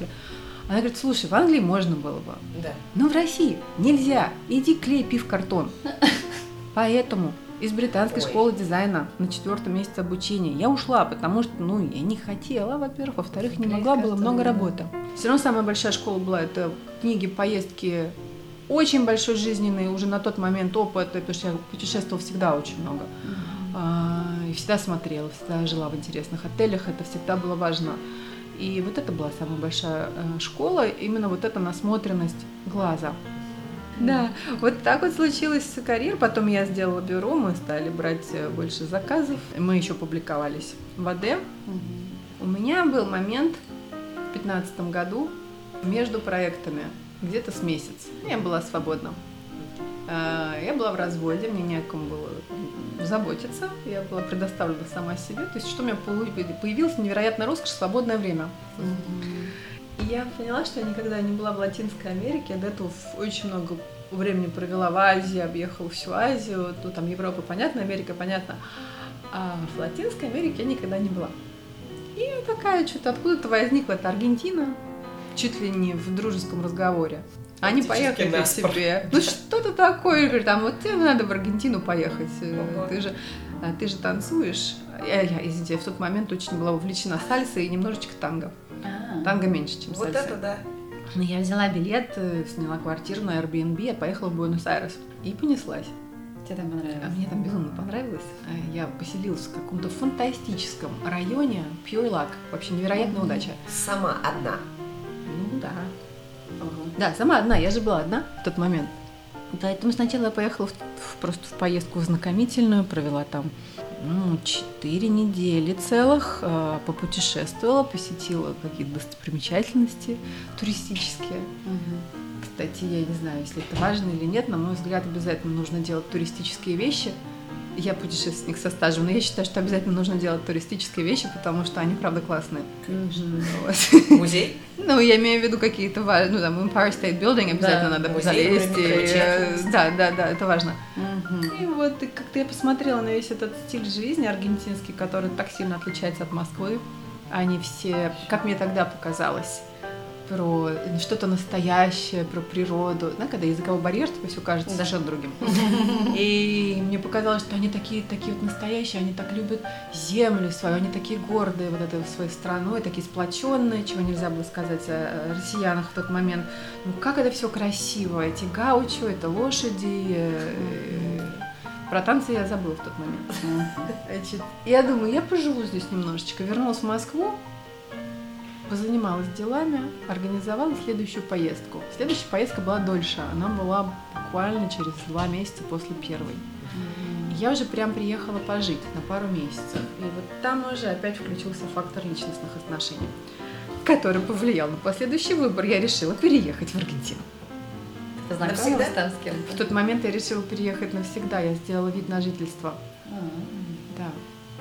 Она говорит, слушай, в Англии можно было бы. Да. Но в России нельзя. Иди клей пив-картон. Поэтому из британской Ой. школы дизайна на четвертом месяце обучения. Я ушла, потому что, ну, я не хотела, во-первых, во-вторых, не могла, было много работы. Все равно самая большая школа была, это книги, поездки, очень большой жизненный уже на тот момент опыт, потому что я путешествовала всегда очень много. Mm-hmm. И всегда смотрела, всегда жила в интересных отелях, это всегда было важно. И вот это была самая большая э, школа, именно вот эта насмотренность глаза. Да, вот так вот случилась карьера. Потом я сделала бюро, мы стали брать э, больше заказов. Мы еще публиковались в АД. У меня был момент в 2015 году между проектами, где-то с месяц. Я была свободна. А, я была в разводе, мне некому было заботиться, я была предоставлена сама себе. То есть что у меня появилось невероятно роскошь, свободное время. И я поняла, что я никогда не была в Латинской Америке, до этого очень много времени провела в Азии, объехала всю Азию, ну там Европа понятно, Америка понятно, а в Латинской Америке я никогда не была. И такая что-то откуда-то возникла эта Аргентина, чуть ли не в дружеском разговоре. Они поехали к себе. Ну что-то такое, говорит, там вот тебе надо в Аргентину поехать. Ого. Ты же а ты же танцуешь. Я, я, извините, в тот момент очень была увлечена сальсой и немножечко танго. А. Танго меньше, чем Вот сальса. это да. Ну, я взяла билет, э, сняла квартиру на Airbnb, я поехала в Буэнос-Айрес и понеслась. Тебе там А понравилось? мне там безумно понравилось. А Я поселилась в каком-то фантастическом районе. Pure luck. Вообще невероятная удача. Сама одна. Ну да. Ого. Да, сама одна. Я же была одна в тот момент. Поэтому сначала я поехала в- в- просто в поездку знакомительную, провела там четыре недели целых, э, попутешествовала, посетила какие-то достопримечательности туристические. Мгм. Кстати, я не знаю, если это важно или нет, на мой взгляд, обязательно нужно делать туристические вещи. Я путешественник со стажем, но я считаю, что обязательно нужно делать туристические вещи, потому что они, правда, классные. Музей? Ну, я имею в виду какие-то важные, ну, там, Empire State Building обязательно надо музей залезть. э, Да, да, да, это важно. Мгм. И вот как-то я посмотрела на весь этот стиль жизни аргентинский, который так сильно отличается от Москвы. Они все, как мне тогда показалось, про что-то настоящее, про природу. Знаешь, когда языковой барьер, тебе все кажется совершенно другим. И мне показалось, что они такие, такие вот настоящие, они так любят землю свою, они такие гордые вот этой своей страной, такие сплоченные, чего нельзя было сказать о россиянах в тот момент. Ну как это все красиво, эти гаучо, это лошади. э, Про танцы я забыла в тот момент. Значит, я думаю, я поживу здесь немножечко. Вернулась в Москву, позанималась делами, организовала следующую поездку. Следующая поездка была дольше. Она была буквально через два месяца после первой. Я уже прям приехала пожить на пару месяцев. И вот там уже опять включился фактор личностных отношений, который повлиял на последующий выбор. Я решила переехать в Аргентину. Навсегда? там с кем-то? В тот момент я решила переехать навсегда. Я сделала вид на жительство. А. Да.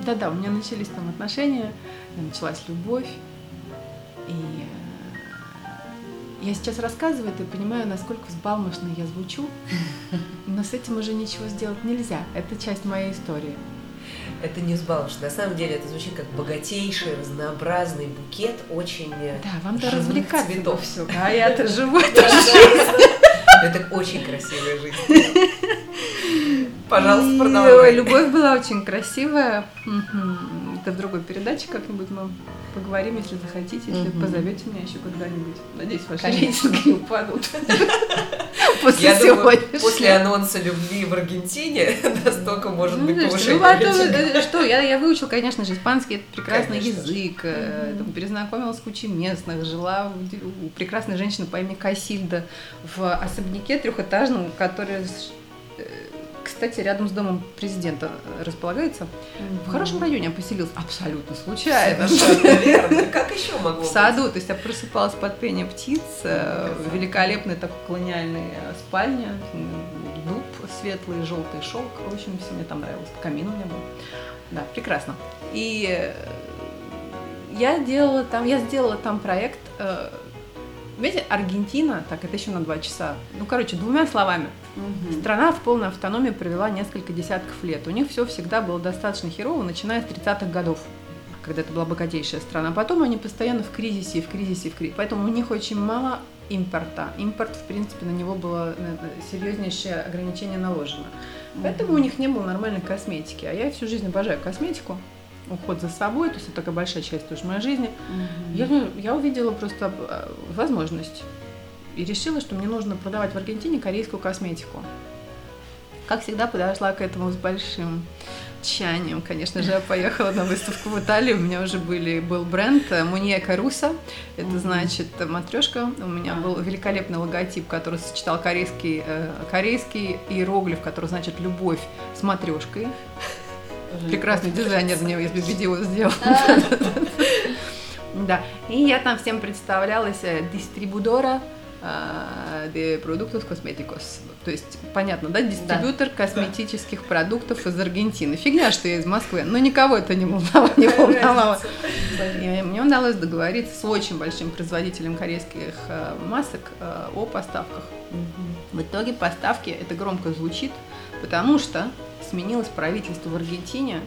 Да-да, у меня начались там отношения, началась любовь. И э, я сейчас рассказываю это и понимаю, насколько взбалмошно я звучу, но с этим уже ничего сделать нельзя. Это часть моей истории. Это не взбалмошно. На самом деле это звучит как богатейший, разнообразный букет очень э, Да, вам-то развлекаться цветов. все. А я-то живу эту Это очень красивая жизнь. Пожалуйста, продолжай. Любовь была очень красивая. Это в другой передаче как-нибудь мы поговорим, если захотите, если Мгм. позовете меня еще когда-нибудь. Надеюсь, ваши рейтинги не упадут. После Я думаю, после анонса любви в Аргентине настолько может Ну, быть повышение ну, а э, что, я, я выучила, конечно же, испанский, это прекрасный Конечно язык, э, там, перезнакомилась с кучей местных, жила у, прекрасной женщины по имени Касильда в особняке трехэтажном, который, кстати, рядом с домом президента э, располагается. В хорошем районе я поселилась абсолютно случайно. Совершенно. Как еще могло В саду, то есть я просыпалась под пение птиц, э, великолепная такая колониальная э, спальня, дуб светлый, желтый шелк, в общем, все мне там нравилось, камин у меня был. Да, прекрасно. И я делала там, я сделала там проект, Видите, Аргентина, так, это еще на два часа. Ну, короче, двумя словами. Мгм. Страна в полной автономии провела несколько десятков лет. У них все всегда было достаточно херово, начиная с 30-х годов, когда это была богатейшая страна. Потом они постоянно в кризисе, в кризисе, в кризисе. Поэтому у них очень мало импорта. Импорт, в принципе, на него было серьезнейшее ограничение наложено. Поэтому у них не было нормальной косметики. А я всю жизнь обожаю косметику, уход за собой, то есть это такая большая часть тоже моей жизни. Мгм. Я, я увидела просто э, возможность и решила, что мне нужно продавать в Аргентине корейскую косметику. Как всегда, подошла к этому с большим тщанием. Конечно же, я поехала на выставку в Италию. У меня уже были, был бренд Муния Каруса. Это Мгм. значит матрешка. У меня был великолепный логотип, который сочетал корейский, э, корейский иероглиф, который значит любовь с матрешкой. Прекрасный дизайнер мне из видео сделал. А, Да, и я там всем представлялась э, дистрибутора а, de продуктов косметикос. То есть, понятно, да, дистрибьютор косметических продуктов из Аргентины. Фигня, что я из Москвы, но никого это не волновало. Не волновало. И мне удалось договориться с очень большим производителем корейских э, масок э, о поставках. В итоге поставки, это громко звучит, потому что сменилось правительство в Аргентине.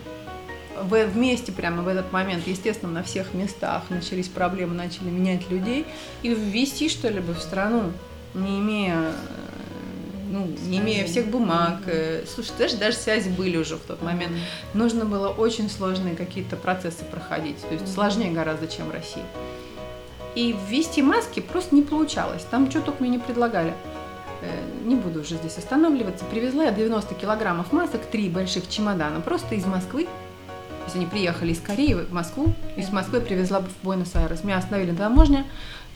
Вместе прямо в этот момент, естественно, на всех местах начались проблемы, начали менять людей. И ввести что-либо в страну, не имея э, ну, не имея всех бумаг. Э, слушай, даже, даже связи были уже в тот момент. Нужно было очень сложные какие-то процессы проходить, то есть сложнее гораздо, чем в России. И ввести маски просто не получалось. Там что только мне не предлагали. Э, не буду уже здесь останавливаться. Привезла я 90 килограммов масок, три больших чемодана, просто из Москвы. То есть они приехали из Кореи в Москву, из Москвы привезла в Буэнос-Айрес. Меня остановили на таможне,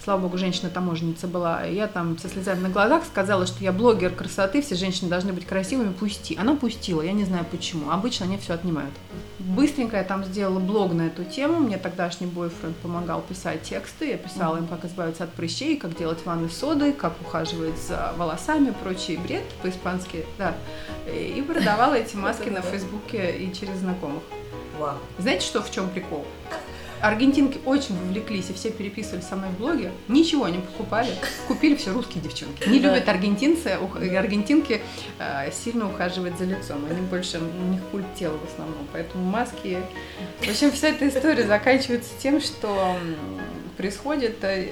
слава богу, женщина-таможенница была, я там со слезами на глазах сказала, что я блогер красоты, все женщины должны быть красивыми, пусти. Она пустила, я не знаю почему, обычно они все отнимают. Быстренько я там сделала блог на эту тему, мне тогдашний бойфренд помогал писать тексты, я писала им, как избавиться от прыщей, как делать ванны содой, как ухаживать за волосами, прочий бред по-испански, да, и продавала эти маски на Фейсбуке и через знакомых. Знаете, что в чем прикол? Аргентинки очень вовлеклись и все переписывали со мной в блоге. Ничего не покупали. Купили все русские девчонки. Не любят аргентинцы, аргентинки э, сильно ухаживать за лицом. Они больше, у них культ тела в основном. Поэтому маски... В общем, вся эта история заканчивается тем, что происходит э,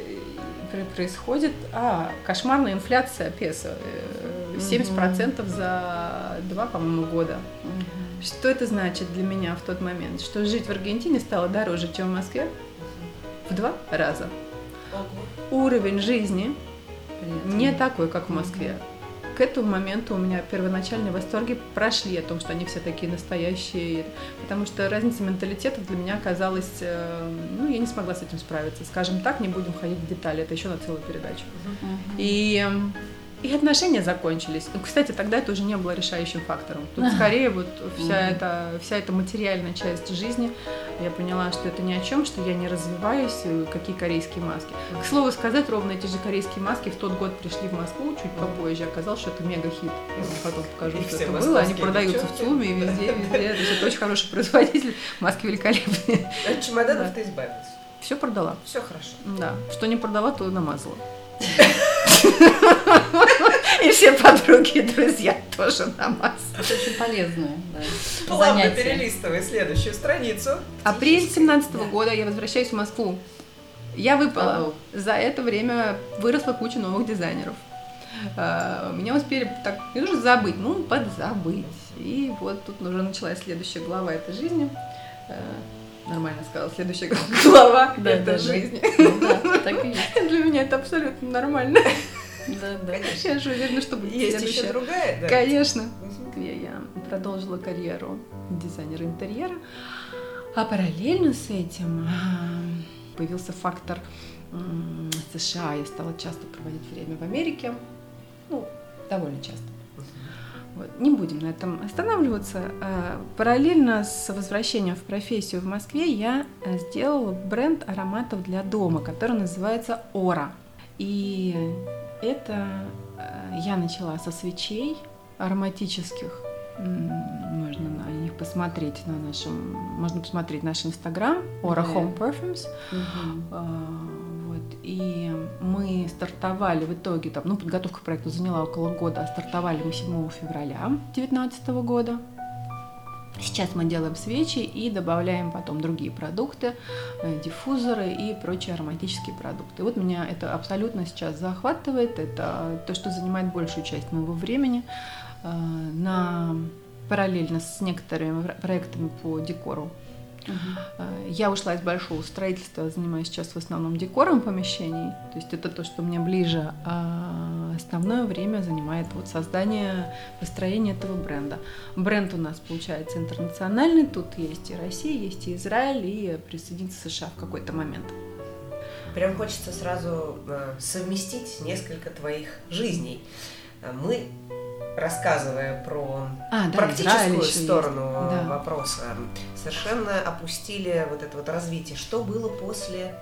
происходит а, кошмарная инфляция песо. 70% э, за два, по-моему, года. Что это значит для меня в тот момент? Что жить в Аргентине стало дороже, чем в Москве? В два раза. Уровень жизни не такой, как в Москве. К этому моменту у меня первоначальные восторги прошли о том, что они все такие настоящие, потому что разница менталитетов для меня оказалась, э, ну, я не смогла с этим справиться. Скажем так, не будем ходить в детали, это еще на целую передачу. И и отношения закончились. Ну, кстати, тогда это уже не было решающим фактором. Тут скорее вот вся, эта, вся эта материальная часть жизни. Я поняла, что это ни о чем, что я не развиваюсь, какие корейские маски. К слову сказать, ровно эти же корейские маски в тот год пришли в Москву, чуть попозже. Оказалось, что это мега-хит. Я вам потом покажу, что это было. Они продаются в ЦУМе и везде, везде. Это очень хороший производитель. Маски великолепные. От чемоданов ты избавилась? Все продала. Все хорошо. Да. Что не продала, то намазала. Подруги и друзья тоже намаз. Это очень полезное да, Плавно занятие. перелистывай следующую страницу. Апрель 17 да. года я возвращаюсь в Москву. Я выпала. За это время выросла куча новых дизайнеров. А, меня успели так, не нужно забыть, ну, подзабыть. И вот тут уже началась следующая глава этой жизни. А, нормально сказала, следующая глава да, этой да, жизни. Да, так и есть. Для меня это абсолютно нормально. Да, да. Я же уверена, что будет Есть следующая. еще другая, да? Конечно. Где я продолжила карьеру дизайнера интерьера. А параллельно с этим а, появился фактор США. Я стала часто проводить время в Америке. Ну, довольно часто. Вот. Не будем на этом останавливаться. А, параллельно с возвращением в профессию в Москве я э, сделала бренд ароматов для дома, который называется Ора. И это э, я начала со свечей ароматических. Можно на них посмотреть на нашем, можно посмотреть наш инстаграм Aura Home Perfumes. Uh-huh. Вот. И мы стартовали в итоге, там, ну, подготовка к проекту заняла около года, а стартовали мы 7 февраля 2019 года. Сейчас мы делаем свечи и добавляем потом другие продукты, э, диффузоры и прочие ароматические продукты. Вот меня это абсолютно сейчас захватывает, это то, что занимает большую часть моего времени. Э, на параллельно с некоторыми проектами по декору Uh-huh. Я ушла из большого строительства, занимаюсь сейчас в основном декором помещений. То есть это то, что мне ближе, а основное время занимает вот создание, построение этого бренда. Бренд у нас получается интернациональный, тут есть и Россия, есть и Израиль, и присоединится США в какой-то момент. Прям хочется сразу э, совместить несколько твоих жизней. Мы рассказывая про а, да, практическую сторону да. вопроса, совершенно опустили вот это вот развитие. Что было после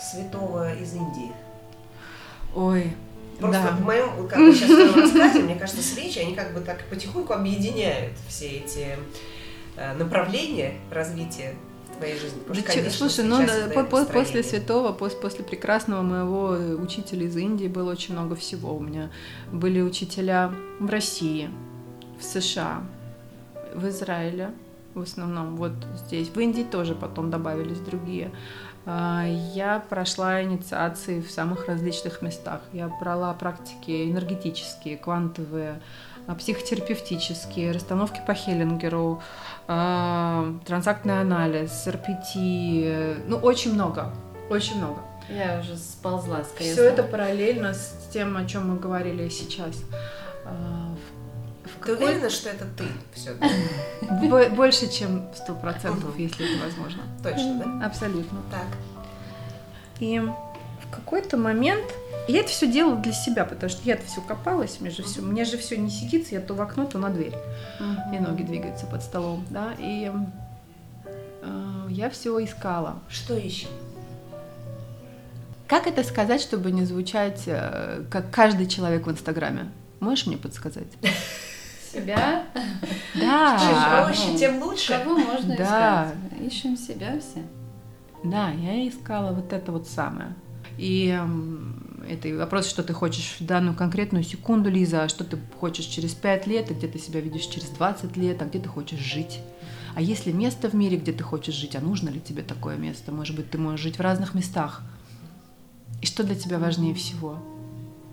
святого из Индии? Ой, Просто да. в моем, как бы сейчас в рассказе, мне кажется, свечи, они как бы так потихоньку объединяют все эти э, направления развития твоей жизни? Потому что, конечно, Слушай, ну да, по после святого, после, после прекрасного моего учителя из Индии было очень много всего. У меня были учителя в России, в США, в Израиле, в основном. Вот здесь. В Индии тоже потом добавились другие. А, я прошла инициации в самых различных местах. Я брала практики энергетические, квантовые, а, психотерапевтические, расстановки по Хеллингеру, а, транзактный анализ, РПТ, ну очень много, очень много. Я уже сползла с Все это параллельно с тем, о чем мы говорили сейчас. Ты уверена, что это ты все? Больше, чем сто процентов, если это возможно. Точно, да? Абсолютно. Так. И в какой-то момент я это все делала для себя, потому что я-то все копалась, мне же все, мне же все не сидится, я то в окно, то на дверь, и ноги двигаются под столом, да, и э, я все искала. Что ищем? Как это сказать, чтобы не звучать э, как каждый человек в Инстаграме? Можешь мне подсказать? себя. Да. Чем проще, тем лучше. Кого можно да. искать? Ищем себя все. Да, я искала вот это вот самое. И это вопрос, что ты хочешь в данную конкретную секунду, Лиза, а что ты хочешь через 5 лет, а где ты себя видишь через 20 лет, а где ты хочешь жить. А есть ли место в мире, где ты хочешь жить, а нужно ли тебе такое место? Может быть, ты можешь жить в разных местах. И что для тебя важнее всего?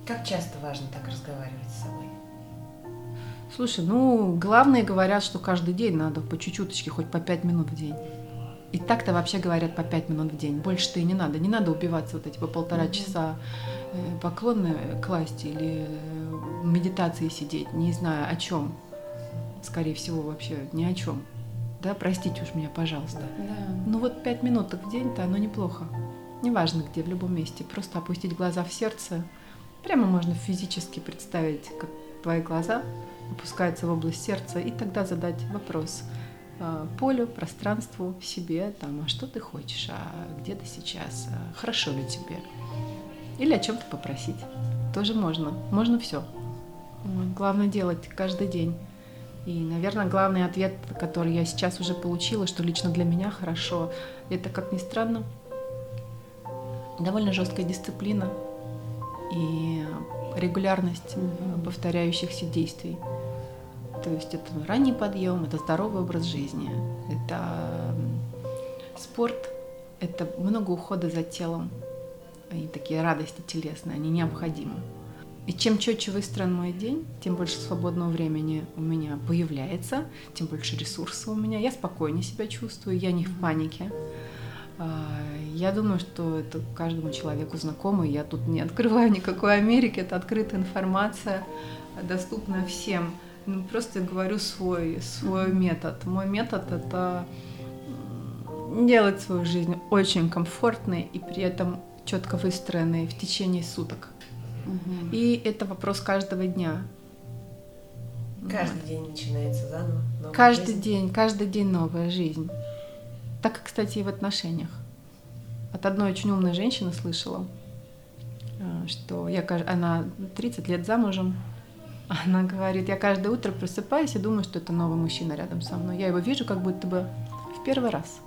Как часто важно так разговаривать с собой? Слушай, ну, главное говорят, что каждый день надо по чуть-чуточке, хоть по пять минут в день. И так-то вообще говорят по пять минут в день. Больше-то и не надо. Не надо убиваться вот эти по полтора mm-hmm. часа э, поклонны класть или э, медитации сидеть, не знаю о чем. Скорее всего, вообще ни о чем. Да, простите уж меня, пожалуйста. Да. Ну вот пять минут в день-то оно неплохо. Неважно где, в любом месте. Просто опустить глаза в сердце. Прямо можно физически представить, как твои глаза опускаются в область сердца, и тогда задать вопрос э, полю, пространству, себе, там, а что ты хочешь, а где ты сейчас, а хорошо ли тебе, или о чем-то попросить. Тоже можно, можно все. Главное делать каждый день. И, наверное, главный ответ, который я сейчас уже получила, что лично для меня хорошо, это, как ни странно, довольно жесткая дисциплина и регулярность повторяющихся действий. То есть это ранний подъем, это здоровый образ жизни, это спорт, это много ухода за телом, и такие радости телесные, они необходимы. И чем четче выстроен мой день, тем больше свободного времени у меня появляется, тем больше ресурсов у меня, я спокойнее себя чувствую, я не в панике. А, я думаю, что это каждому человеку знакомо. Я тут не открываю никакой Америки, это открытая информация, доступна всем. Ну, просто говорю свой, свой метод. Мой метод это делать свою жизнь очень комфортной и при этом четко выстроенной в течение суток. Угу. И это вопрос каждого дня. Каждый вот. день начинается заново. Каждый жизнь. день, каждый день новая жизнь. Так, кстати, и в отношениях. От одной очень умной женщины слышала, э, что я, она 30 лет замужем, она говорит, я каждое утро просыпаюсь и думаю, что это новый мужчина рядом со мной. Я его вижу как будто бы в первый раз.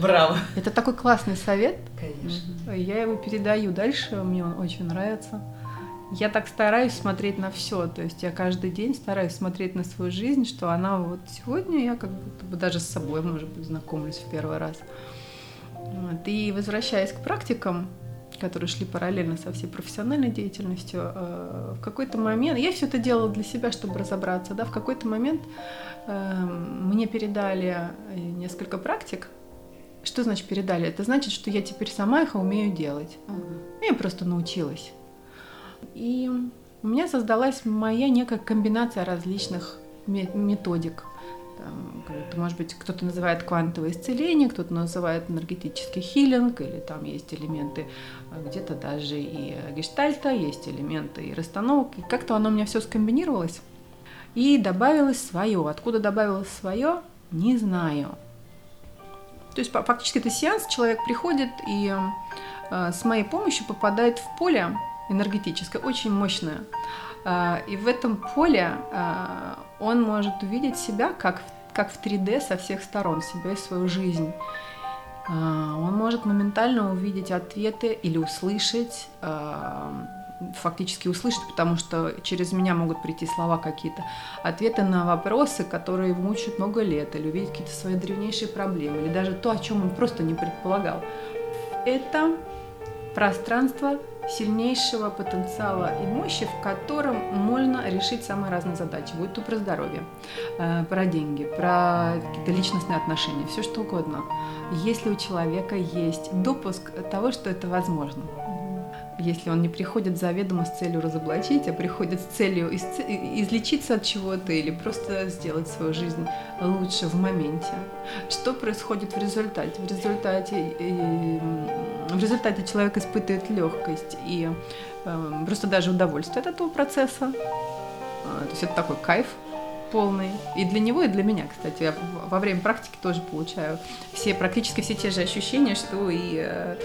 Браво! Это такой классный совет. Конечно. Я его передаю дальше, мне он очень нравится я так стараюсь смотреть на все. То есть я каждый день стараюсь смотреть на свою жизнь, что она вот сегодня я как будто бы даже с собой, может быть, знакомлюсь в первый раз. Вот. И возвращаясь к практикам, которые шли параллельно со всей профессиональной деятельностью, э, в какой-то момент, я все это делала для себя, чтобы разобраться, да, в какой-то момент э, мне передали несколько практик, что значит передали? Это значит, что я теперь сама их умею делать. Я просто научилась. И у меня создалась моя некая комбинация различных методик. Там, может быть, кто-то называет квантовое исцеление, кто-то называет энергетический хилинг, или там есть элементы а, где-то даже и гештальта, есть элементы и расстановок. И как-то оно у меня все скомбинировалось и добавилось свое. Откуда добавилось свое, не знаю. То есть фактически это сеанс, человек приходит и э, с моей помощью попадает в поле, энергетическое, очень мощное. А, и в этом поле а, он может увидеть себя как, как в 3D со всех сторон, себя и свою жизнь. А, он может моментально увидеть ответы или услышать фактически услышать, потому что через меня могут прийти слова какие-то, ответы на вопросы, которые мучают много лет, или увидеть какие-то свои древнейшие проблемы, или даже то, о чем он просто не предполагал. Это пространство сильнейшего потенциала и мощи, в котором можно решить самые разные задачи, будь то про здоровье, э, про деньги, про какие-то личностные отношения, все что угодно. Если у человека есть допуск того, что это возможно если он не приходит заведомо с целью разоблачить, а приходит с целью излечиться от чего-то или просто сделать свою жизнь лучше в моменте. Что происходит в результате? В результате, в результате человек испытывает легкость и эм, просто даже удовольствие от этого процесса. А, то есть это такой кайф, полный. И для него, и для меня, кстати. Я во время практики тоже получаю все, практически все те же ощущения, что и э,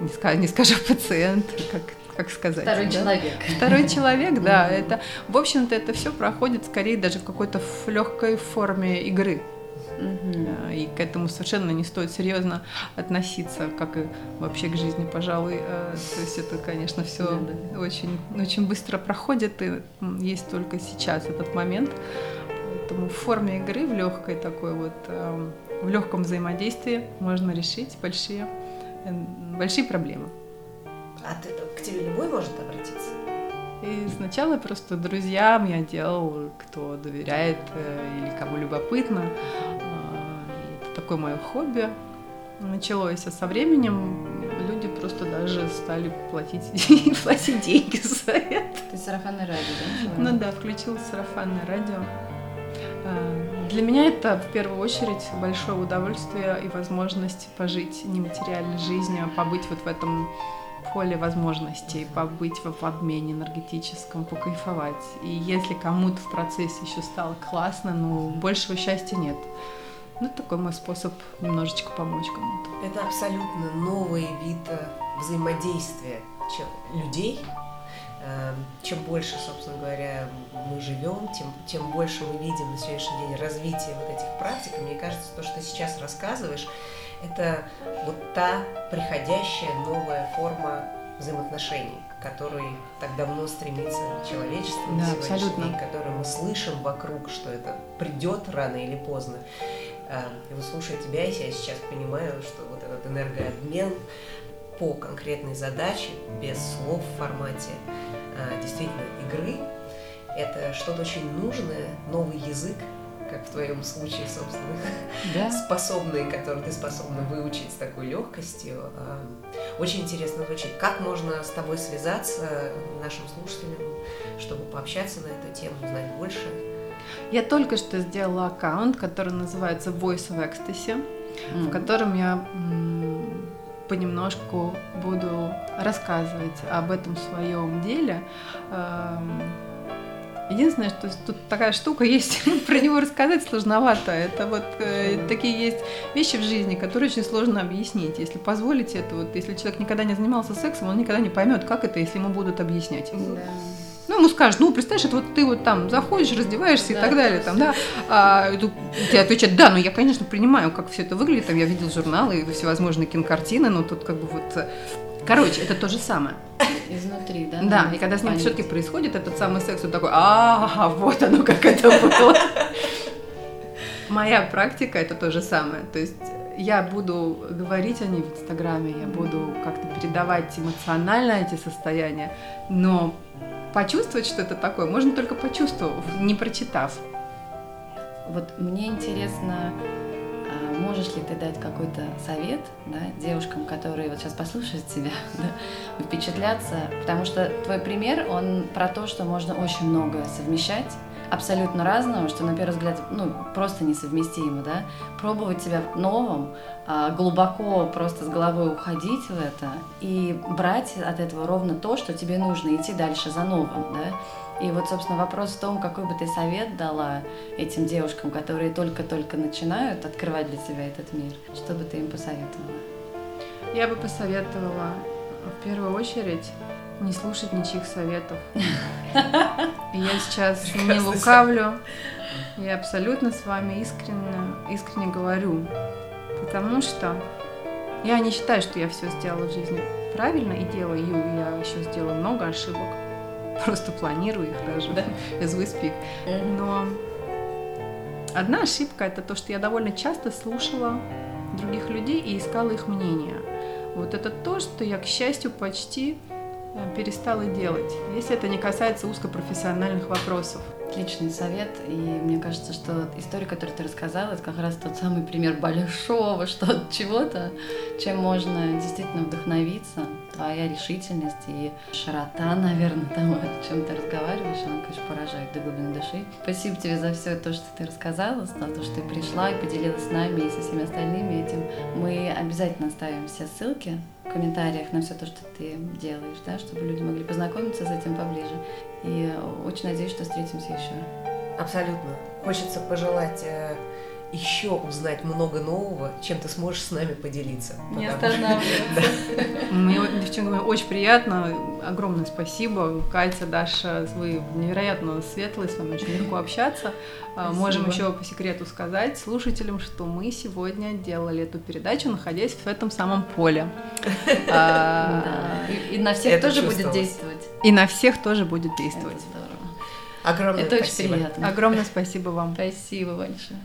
не, скажу, не скажу пациент, как, как сказать. Второй да? человек. Второй человек, да. Это, в общем-то, это все проходит скорее даже в какой-то легкой форме игры. И к этому совершенно не стоит серьезно относиться, как и вообще к жизни, пожалуй. Э, то есть это, конечно, все да, да. очень, очень быстро проходит, и есть только сейчас этот момент. Поэтому в форме игры, в легкой такой вот, эм, в легком взаимодействии можно решить большие большие проблемы. А ты, к тебе любой может обратиться? И сначала просто друзьям я делал, кто доверяет э, или кому любопытно. А, это такое мое хобби началось, а со временем люди просто даже стали платить, платить деньги за это. Ты сарафанное радио, да? Ну да, включил сарафанное радио. А, для меня это в первую очередь большое удовольствие и возможность пожить нематериальной жизнью, побыть вот в этом поле возможностей, побыть в обмене энергетическом, покайфовать. И если кому-то в процессе еще стало классно, ну, большего счастья нет. Ну, такой мой способ немножечко помочь кому-то. Это абсолютно новый вид э, взаимодействия людей чем больше, собственно говоря, мы живем, тем, тем больше мы видим на сегодняшний день развитие вот этих практик. И мне кажется, то, что ты сейчас рассказываешь, это вот та приходящая новая форма взаимоотношений, к которой так давно стремится человечество да, на абсолютно. день, которую мы слышим вокруг, что это придет рано или поздно. Эм, и вот слушая тебя, я сейчас понимаю, что вот этот энергообмен по конкретной задаче, без слов в формате а, действительно игры, это что-то очень нужное, новый язык, как в твоем случае, собственно, да. способный, который ты способна выучить с такой легкостью. А, очень интересно звучит. Как можно с тобой связаться нашим слушателям, чтобы пообщаться на эту тему, узнать больше? Я только что сделала аккаунт, который называется Voice of Ecstasy, mm-hmm. в котором я понемножку буду рассказывать об этом своем деле. Эм, единственное, что тут такая штука есть, про него рассказать сложновато. Это вот э, такие есть вещи в жизни, которые очень сложно объяснить. Если позволите это, вот если человек никогда не занимался сексом, он никогда не поймет, как это, если ему будут объяснять. Да. Ну, ему скажут, ну, представляешь, это вот ты вот там заходишь, раздеваешься да, и так далее, там, да. А, тебе отвечают, да, ну, я, конечно, принимаю, как все это выглядит, там, я видел журналы и всевозможные кинокартины, но тут как бы вот... Э, короче, это то же самое. Изнутри, да? Да, и когда с ним все-таки происходит этот самый секс, он такой, а, вот оно, как это было. Моя практика это то же самое. То есть я буду говорить о ней в Инстаграме, я буду как-то передавать эмоционально эти состояния, но почувствовать, что это такое, можно только почувствовав, не прочитав. Вот мне интересно, а, можешь ли ты дать какой-то совет да, девушкам, которые вот сейчас послушают тебя, да, впечатлятся, потому что твой пример, он про то, что можно очень многое совмещать, абсолютно разного, что на первый взгляд ну, просто несовместимо, да, пробовать себя в новом, а, глубоко просто с головой уходить в это и брать от этого ровно то, что тебе нужно, идти дальше за новым, да. И вот, собственно, вопрос в том, какой бы ты совет дала этим девушкам, которые только-только начинают открывать для себя этот мир, что бы ты им посоветовала? Я бы посоветовала в первую очередь не слушать ничьих советов. Я сейчас не лукавлю, я абсолютно с вами искренне, искренне говорю, потому что я не считаю, что я все сделала в жизни правильно и делаю. Я еще сделала много ошибок. Просто планирую их даже да. as we speak. Но одна ошибка это то, что я довольно часто слушала других людей и искала их мнение. Вот это то, что я, к счастью, почти перестала делать, если это не касается узкопрофессиональных вопросов отличный совет, и мне кажется, что история, которую ты рассказала, это как раз тот самый пример большого что чего-то, чем можно действительно вдохновиться. Твоя решительность и широта, наверное, тому, о чем ты разговариваешь, она, конечно, поражает до глубины души. Спасибо тебе за все то, что ты рассказала, за то, что ты пришла и поделилась с нами и со всеми остальными этим. Мы обязательно оставим все ссылки комментариях на все то, что ты делаешь, да, чтобы люди могли познакомиться с этим поближе. И очень надеюсь, что встретимся еще. Абсолютно. Хочется пожелать э, еще узнать много нового, чем ты сможешь с нами поделиться. Не останавливаться. Мне, девчонки, очень приятно. Огромное спасибо. Катя, Даша, вы невероятно светлые, с вами очень легко общаться. А, спасибо. Можем еще по секрету сказать слушателям, что мы сегодня делали эту передачу, находясь в этом самом поле. А, и на всех тоже будет действовать. И на всех тоже будет действовать. Огромное Это спасибо. очень приятно. Огромное спасибо вам. Спасибо большое.